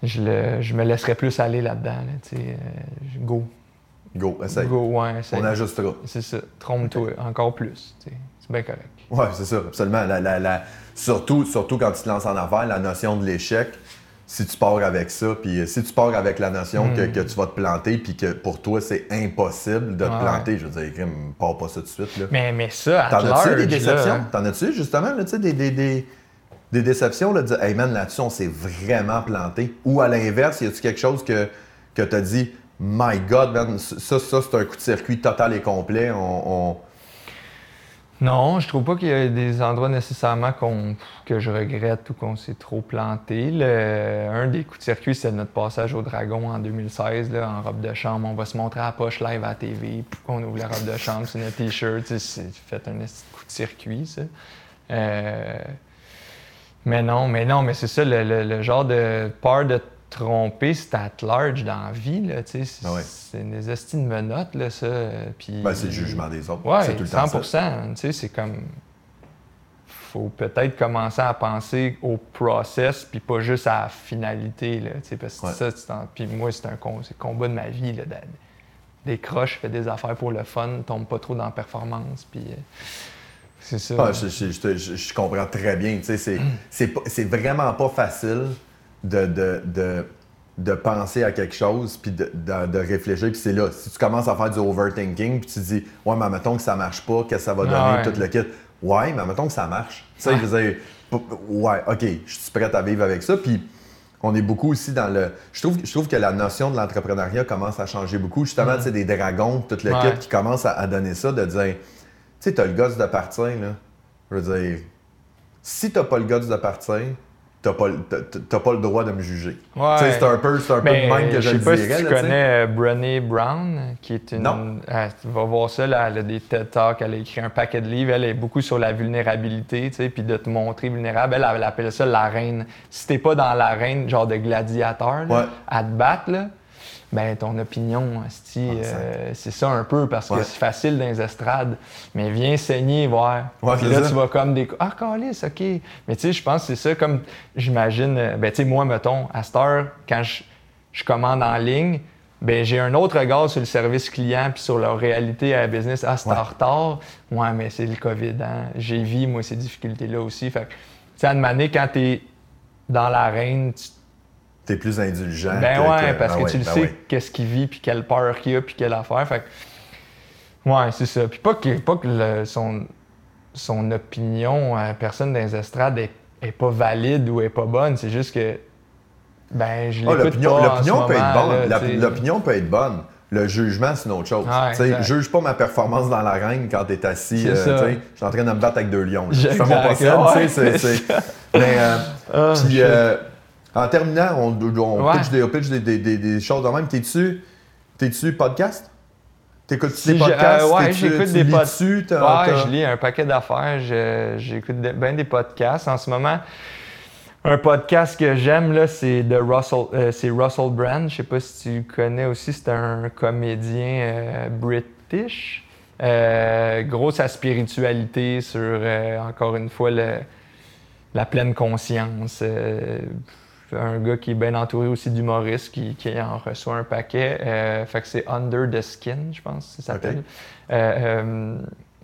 Je, le, je me laisserais plus aller là-dedans, là, tu sais. Euh, go. Go, essaye. Go, ouais, essaye. On ajustera. C'est ça. Trompe-toi encore plus, tu. C'est bien correct. Ouais, c'est ça, absolument. La- la- la- Surtout, surtout quand tu te lances en affaires, la notion de l'échec, si tu pars avec ça, puis euh, si tu pars avec la notion que, Hmm. que tu vas te planter, puis que pour toi, c'est impossible de te Ouais. planter, je veux dire, pars pas ça tout de suite. Là. Mais, mais ça, à T'en as-tu des déceptions? là, T'en as-tu justement, là, tu des, des, des, des déceptions, là, de dire, hey man, là-dessus, on s'est vraiment planté? Ou à l'inverse, y a-tu quelque chose que, que t'as dit, my God, man, ça, ça c'est un coup de circuit total et complet, on. on- Non, je trouve pas qu'il y a des endroits nécessairement que je regrette ou qu'on s'est trop planté. Un des coups de circuit, c'est notre passage au Dragon en 2016, là, en robe de chambre. On va se montrer à la poche live à TV, puis on ouvre la robe de chambre, c'est notre t-shirt. C'est fait un coup de circuit, ça. Euh, Mais non, mais non, mais c'est ça, le, le- genre de peur de tromper, c'est at large dans la vie, là, tu sais. C'est Ah ouais. c'est des de menottes, là, ça. Puis... Ben, c'est le jugement des autres. Ouais, c'est tout le temps 100 ça. Tu sais, c'est comme. Faut peut-être commencer à penser au process, puis pas juste à la finalité, là. Tu sais, parce que Ouais. ça, c'est en- Puis moi, c'est un con- c'est le combat de ma vie, là. croches, fais des affaires pour le fun, tombe pas trop dans la performance, puis. euh, c'est ça. Ah, je, je- je te- je- je comprends très bien. Tu sais, c'est, c'est, pas- c'est vraiment pas facile de, de, de, de penser à quelque chose puis de, de- réfléchir. Puis c'est là, si tu commences à faire du overthinking puis tu dis, ouais, mais mettons que ça marche pas, qu'est-ce que ça va donner, Ah ouais. tout le kit. Ouais, mais mettons que ça marche. Tu sais, je veux dire, ouais, OK, je suis prête à vivre avec ça. Puis on est beaucoup aussi dans le. Je trouve, je trouve que la notion de l'entrepreneuriat commence à changer beaucoup. Justement, tu sais, des dragons, tout le Mm. Ouais. kit qui commence à, à donner ça, de dire, tu sais, t'as le gosse de partir, là. Je veux dire, si t'as pas le gosse de partir, t'as pas, t'as- pas le droit de me juger. Ouais. C'est un peu, c'est un peu de même que je sais le pas dirais. si tu là, connais euh, Brené Brown, qui est une. Non. Ah, tu vas voir ça, là, elle a des TED Talks, elle a écrit un paquet de livres, elle est beaucoup sur la vulnérabilité, tu sais, puis de te montrer vulnérable. Elle, elle appelle ça l'arène. Si t'es pas dans l'arène, genre de gladiateur, là, Ouais. à te battre, là, ben ton opinion, Ah, euh, c'est ça un peu, parce Ouais. que c'est facile dans les estrades. Mais viens saigner, voir. Ouais, Puis là, ça. tu vas comme des. Ah, calice, OK. Mais tu sais, je pense que c'est ça, comme j'imagine. euh, Ben, tu sais, moi, mettons, à cette heure, quand je, je commande en ligne, ben j'ai un autre regard sur le service client puis sur leur réalité à la business. Ah, c'est Ouais. en retard. Ouais, mais c'est le COVID. Hein? J'ai vu, moi, ces difficultés-là aussi. Fait tu sais, à quand t'es dans l'arène, tu T'es plus indulgent. ben que- ouais, que- parce ben que ouais, tu le ben sais, ouais. qu'est-ce qu'il vit, puis quelle peur qu'il a, puis quelle affaire. Fait que, ouais, c'est ça. Puis pas que, pas que le- son, son opinion à personne dans les estrades est, est pas valide ou est pas bonne. C'est juste que, ben, je Ah, l'écoute l'opinion, pas l'opinion peut être bonne. L'opinion peut être bonne. Le jugement, c'est une autre chose. Ouais, juge pas ma performance dans l'arène quand t'es assis. Euh, Je suis en train de me battre avec deux lions. <laughs> Je fais mon possible. C'est- <laughs> Mais, euh, Ah, puis, euh, en terminant, on, on Ouais. pitch, des, on pitch des, des- des- des choses de même. T'es-tu, t'es-tu podcast? T'écoutes-tu Si des podcasts? euh, ouais, j'écoute des pod- lis-tu? T'as- Ouais, je lis un paquet d'affaires. J'écoute bien des podcasts. En ce moment, un podcast que j'aime, là, c'est de Russell, euh, c'est Russell Brand. Je sais pas si tu connais aussi. C'est un comédien euh, british. Gros sa spiritualité sur, encore une fois, le- la pleine conscience. Un gars qui est bien entouré aussi d'humoristes, qui, qui en reçoit un paquet. Euh, fait que c'est Under the Skin, je pense ça s'appelle. Ok. Euh, euh,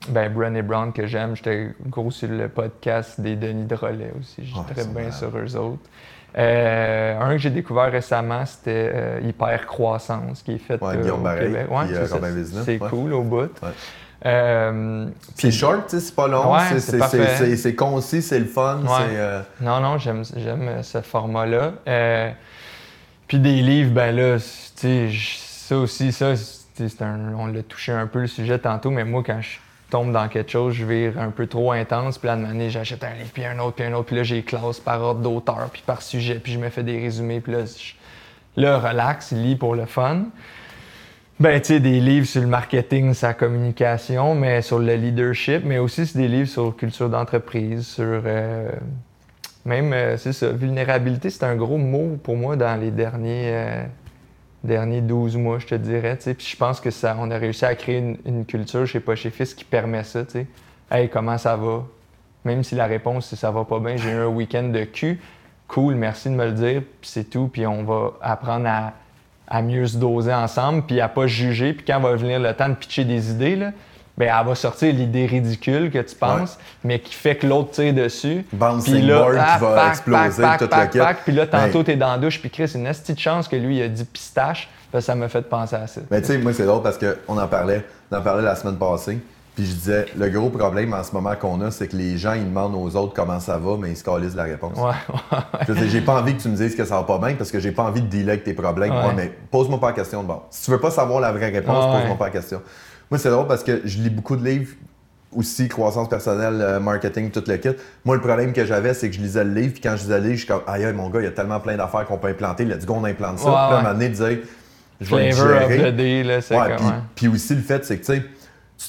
ben, Brené Brown que j'aime, j'étais gros sur le podcast des Denis Drolet aussi. J'étais Ah, très bien sur eux autres. Euh, un que j'ai découvert récemment, c'était euh, Hyper Croissance, qui est fait Ouais, euh, au Québec. Ouais, c'est ouais. cool au bout. Euh, C'est puis- short, c'est pas long. Ouais, c'est, concis, c'est le fun. Ouais. Euh, Non, non, j'aime, ce format-là. Euh, puis des livres, ben là, ça aussi, ça, un, on l'a touché un peu le sujet tantôt, mais moi, quand je tombe dans quelque chose, je vire un peu trop intense, puis là, de manière, j'achète un livre, puis un autre, puis un autre, puis là, j'ai les classes par ordre d'auteur, puis par sujet, puis je me fais des résumés, puis là, je- là, relax, lis pour le fun. Ben, tu sais, des livres sur le marketing, sa communication, mais sur le leadership, mais aussi c'est des livres sur culture d'entreprise, sur euh, même, euh, c'est ça, vulnérabilité, c'est un gros mot pour moi dans les derniers, euh, derniers 12 mois, je te dirais, tu sais. Puis je pense que ça, on a réussi à créer une, une culture chez chez Fils qui permet ça, tu sais. Hey, comment ça va? Même si la réponse c'est ça va pas bien, j'ai eu un week-end de cul, cool, merci de me le dire, puis c'est tout, puis on va apprendre à, à mieux se doser ensemble, puis à pas juger, puis quand va venir le temps de pitcher des idées, là, ben, elle va sortir l'idée ridicule que tu penses, mais qui fait que l'autre tire dessus. Puis là, board ah, qui va exploser toute pac, la Puis là, tantôt, Ben, t'es dans la douche, puis Chris, une petite chance que lui, il a dit pistache. Ça m'a fait penser à ça. Mais tu sais, moi, c'est drôle parce qu'on en parlait, on en parlait la semaine passée. Puis je disais, le gros problème en ce moment qu'on a, c'est que les gens, ils demandent aux autres comment ça va, mais ils se calissent de la réponse. Ouais, ouais. Je j'ai pas envie que tu me dises que ça va pas bien parce que j'ai pas envie de dealer avec tes problèmes. Ouais. Ouais, mais pose-moi pas la question de bord. Si tu veux pas savoir la vraie réponse, Ouais, pose-moi pas la question. Moi, c'est drôle parce que je lis beaucoup de livres aussi, croissance personnelle, euh, marketing, tout le kit. Moi, le problème que j'avais, c'est que je lisais le livre, puis quand je lisais le livre, je suis comme, aïe, aïe, mon gars, il y a tellement plein d'affaires qu'on peut implanter. Let's go, on implante ça. Puis à un moment donné, dire, je vais le gérer. ouais. puis aussi, le fait, c'est que, tu sais,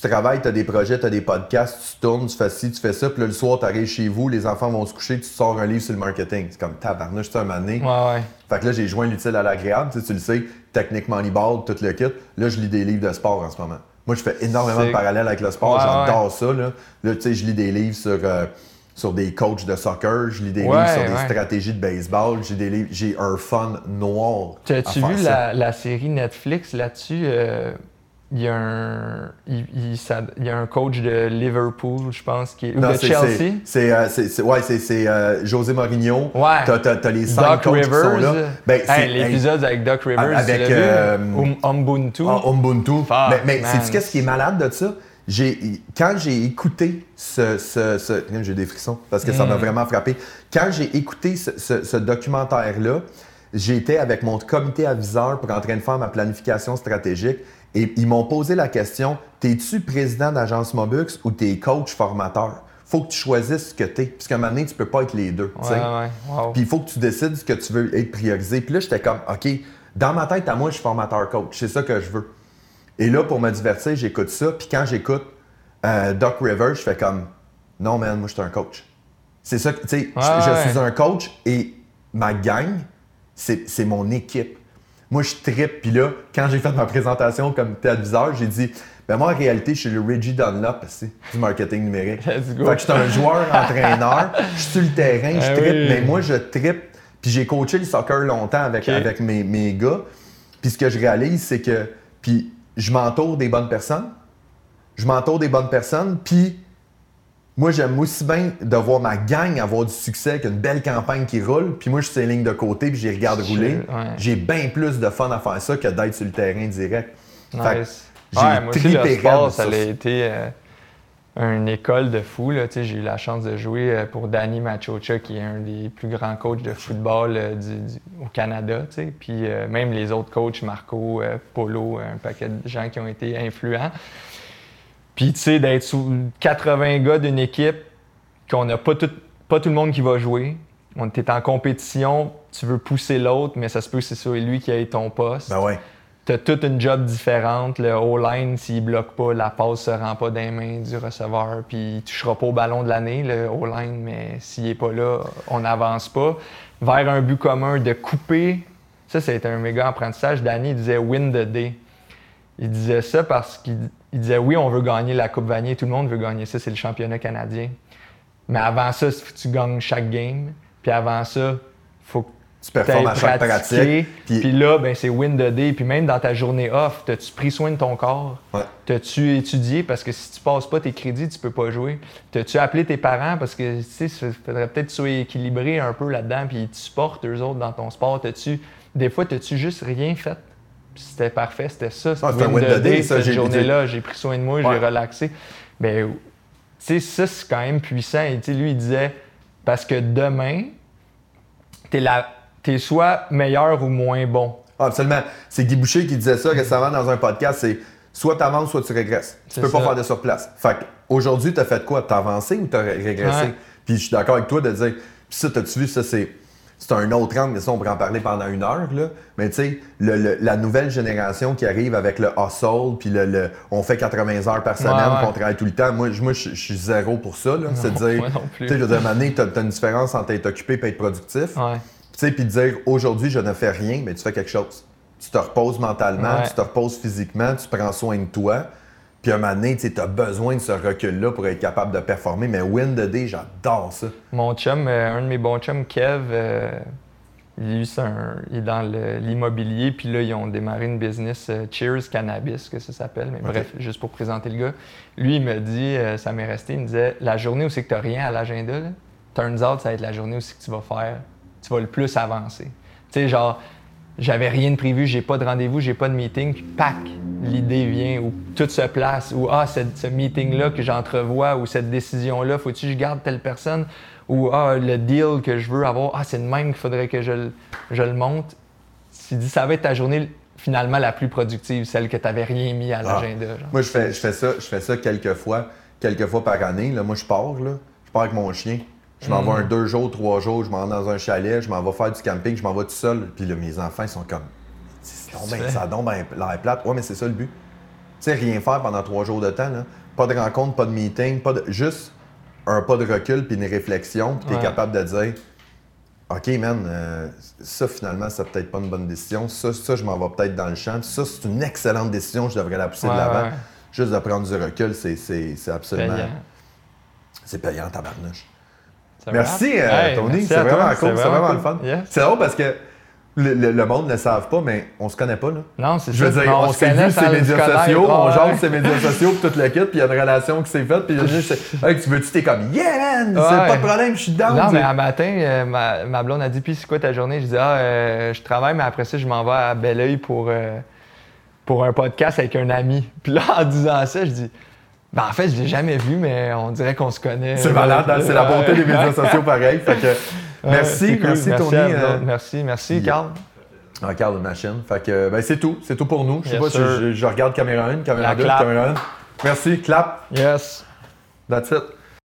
tu travailles, tu as des projets, tu as des podcasts, tu tournes, tu fais ci, tu fais ça, puis là, le soir, tu arrives chez vous, les enfants vont se coucher, tu sors un livre sur le marketing. C'est comme tabarnouche, tu un donné. Ouais, ouais. Fait que là, j'ai joint l'utile à l'agréable, tu, sais, tu le sais, technique Moneyball, tout le kit. Là, je lis des livres de sport en ce moment. Moi, je fais énormément de parallèles avec le sport, Ouais, j'adore ça. Là, Là, tu sais, je lis des livres sur, euh, sur des coachs de soccer, je lis des livres sur des stratégies de baseball, j'ai des livres, j'ai un fun noir. faire vu la, la série Netflix là-dessus? euh, Il y, a un, il, il- ça- il y a un coach de Liverpool, je pense, qui est, ou Non, de c'est- Chelsea. c'est- C'est euh, c'est- c'est- ouais, c'est- c'est, euh, José Mourinho. Ouais. T'as, t'as- t'as les cinq Doc coachs qui sont Rivers. là. Ben, Hey, c'est- L'épisode avec Doc Rivers, avec, tu l'as vu? euh, Um- Ubuntu. Ah, Ubuntu. Fuck, mais sais-tu qu'est-ce qui est malade de ça? J'ai, quand j'ai écouté ce, ce, ce- J'ai des frissons parce que ça Mm. m'a vraiment frappé. Quand j'ai écouté ce, ce- ce documentaire-là, j'étais avec mon comité aviseur pour en train de faire ma planification stratégique et ils m'ont posé la question T'es-tu président d'agence Mobux ou t'es coach formateur? Faut que tu choisisses ce que t'es. Parce qu'à un moment donné, tu peux pas être les deux. tu Ouais, sais. ouais, wow. Puis il faut que tu décides ce que tu veux être priorisé. Puis là, j'étais comme, OK, dans ma tête, à moi, je suis formateur coach. C'est ça que je veux. Et là, pour me divertir, j'écoute ça. Puis quand j'écoute euh, Doc Rivers, je fais comme, non, man, moi, je suis un coach. C'est ça que, tu sais, je- Ouais, je, suis un coach et ma gang, c'est mon équipe. Moi, je trippe. Puis là, quand j'ai fait ma présentation comme adviseur, j'ai dit, ben moi, en réalité, je suis le Reggie Dunlop du marketing numérique. <laughs> Let's go. Fait que je suis un joueur <laughs> entraîneur, je suis sur le terrain, je Ah trippe, oui. mais moi, je trippe. Puis j'ai coaché le soccer longtemps avec, avec mes, mes gars. Puis ce que je réalise, c'est que puis je m'entoure des bonnes personnes. Je m'entoure des bonnes personnes. Puis moi, j'aime aussi bien de voir ma gang avoir du succès avec une belle campagne qui roule. Puis moi, je suis sur les lignes de côté puis j'y regarde rouler. ouais. J'ai bien plus de fun à faire ça que d'être sur le terrain direct. Fait Nice. j'ai Ouais, moi aussi, le sport, ça a été euh, une école de fou. J'ai eu la chance de jouer euh, pour Danny Machocha, qui est un des plus grands coachs de football euh, du- du- au Canada. Puis euh, même les autres coachs, Marco, Polo, un paquet de gens qui ont été influents. Puis tu sais, d'être sous 80 gars d'une équipe, qu'on n'a pas tout, pas tout le monde qui va jouer. On est en compétition, tu veux pousser l'autre, mais ça se peut que c'est lui qui ait ton poste. Ben ouais. T'as toute une job différente. Le O-line, s'il bloque pas, la passe se rend pas dans les mains du receveur, puis il touchera pas au ballon de l'année, le O-line, mais s'il est pas là, on n'avance pas. Vers un but commun, de couper, ça, c'est un méga apprentissage. Danny il disait win the day. Il disait ça parce qu'il il disait oui, on veut gagner la Coupe Vanier, tout le monde veut gagner ça, c'est le championnat canadien. Mais avant ça, il faut que tu gagnes chaque game. Puis avant ça, faut que Tu performes à chaque pratique. Puis Puis là, ben, c'est win the day. Puis même dans ta journée off, t'as-tu pris soin de ton corps? Ouais. T'as-tu étudié? Parce que si tu passes pas tes crédits, tu peux pas jouer. T'as-tu appelé tes parents? Parce que, tu sais, il faudrait peut-être que tu sois équilibré un peu là-dedans, puis tu supportes eux autres dans ton sport. T'as-tu... Des fois, t'as-tu juste rien fait? C'était parfait, c'était ça. Ah, c'était win day, ça, cette j'ai- journée-là, j'ai pris soin de moi, Ouais. j'ai relaxé. Ben, tu sais, ça, c'est quand même puissant. Et lui, il disait, parce que demain, t'es, la, t'es soit meilleur ou moins bon. Ah, absolument. C'est Guy Boucher qui disait ça récemment dans un podcast. C'est soit tu avances, soit tu régresses. Tu peux pas faire de surplace. Fait aujourd'hui, tu as fait quoi? T'as avancé ou t'as ré- régressé? Ouais. Puis je suis d'accord avec toi de dire, puis ça, t'as-tu vu, ça, c'est. C'est un autre angle, mais ça, on pourrait en parler pendant une heure. Là. Mais tu sais, le- le- la nouvelle génération qui arrive avec le hustle, puis le, le- on fait 80 heures par semaine, Ouais, on travaille tout le temps. Moi, je- moi suis zéro pour ça. là. C'est de dire, moi non tu sais, je veux dire, t'as as une différence entre être occupé et être productif. Ouais. Tu sais, puis dire aujourd'hui, je ne fais rien, mais tu fais quelque chose. Tu te reposes mentalement, tu te reposes physiquement, tu prends soin de toi. Puis à un moment donné, tu as besoin de ce recul-là pour être capable de performer. Mais win the day, j'adore ça. Mon chum, euh, un de mes bons chums, Kev, euh, Lui, c'est un- il est dans l'immobilier, puis là, ils ont démarré une business euh, Cheers Cannabis, que ça s'appelle. Mais bref, juste pour présenter le gars. Lui, il me dit, ça m'est resté, il me disait, la journée où c'est que tu n'as rien à l'agenda, turns out, ça va être la journée où c'est que tu vas faire, tu vas le plus avancer. Tu sais, genre, j'avais rien de prévu, j'ai pas de rendez-vous, j'ai pas de meeting, puis pac, l'idée vient, ou tout se place, ou ah, ce, ce meeting-là que j'entrevois, ou cette décision-là, faut-tu que je garde telle personne, ou ah, le deal que je veux avoir, ah, c'est de même qu'il faudrait que je, le- je le monte. Tu dis, ça va être ta journée finalement la plus productive, celle que tu n'avais rien mis à l'agenda. genre. Moi, je fais, je fais ça, je fais ça quelques fois, quelques fois par année. Là, moi, je pars, là. Je pars avec mon chien. Je m'en Mm. vais un deux jours, trois jours, je m'en vais dans un chalet, je m'en vais faire du camping, je m'en vais tout seul. Puis là, mes enfants, ils sont comme. Ben- ça ben l'air plate. Ouais, mais c'est ça le but. Tu sais, rien faire pendant trois jours de temps, là. Pas de rencontre, pas de meeting, pas de. Juste un pas de recul puis une réflexion, puis t'es Ouais. capable de dire. OK, man, euh, ça finalement, c'est peut-être pas une bonne décision. Ça, ça je m'en vais peut-être dans le champ. Ça, c'est une excellente décision, je devrais la pousser Ouais, de l'avant. ouais. Juste de prendre du recul, c'est, absolument. Payant. C'est payant, tabarnouche. Merci, euh, Hey, Tony. C'est toi, vraiment cool. C'est vraiment, le fun. C'est drôle parce que le, le- le monde ne le savent pas, mais on se connaît pas, là. Non, c'est Je veux dire, on, se s'est connaît vu ses se médias sociaux, on jase ses médias sociaux, puis toute la kit, puis il y a une relation qui s'est faite, puis je dis, <laughs> hey, tu veux-tu, t'es comme, yeah, man, c'est pas de problème, je suis down. Non, mais un matin, euh, ma, ma blonde a dit Puis c'est quoi ta journée? Je dis Ah, euh, je travaille, mais après ça, je m'en vais à Belleuil pour, euh, pour un podcast avec un ami. <laughs> Puis là, en disant ça, je dis Ben, en fait, je l'ai jamais vu, mais on dirait qu'on se connaît. C'est malade, hein, c'est la beauté des médias sociaux pareil. Fait que, merci, cool. merci, Tony. euh. Merci, merci, yeah. Carl. On regarde une machine. Fait que, ben, c'est tout. C'est tout pour nous. Je sais Yes, pas si je, je regarde caméra 1, caméra La 2, clap. caméra 1. Merci, clap. Yes. That's it.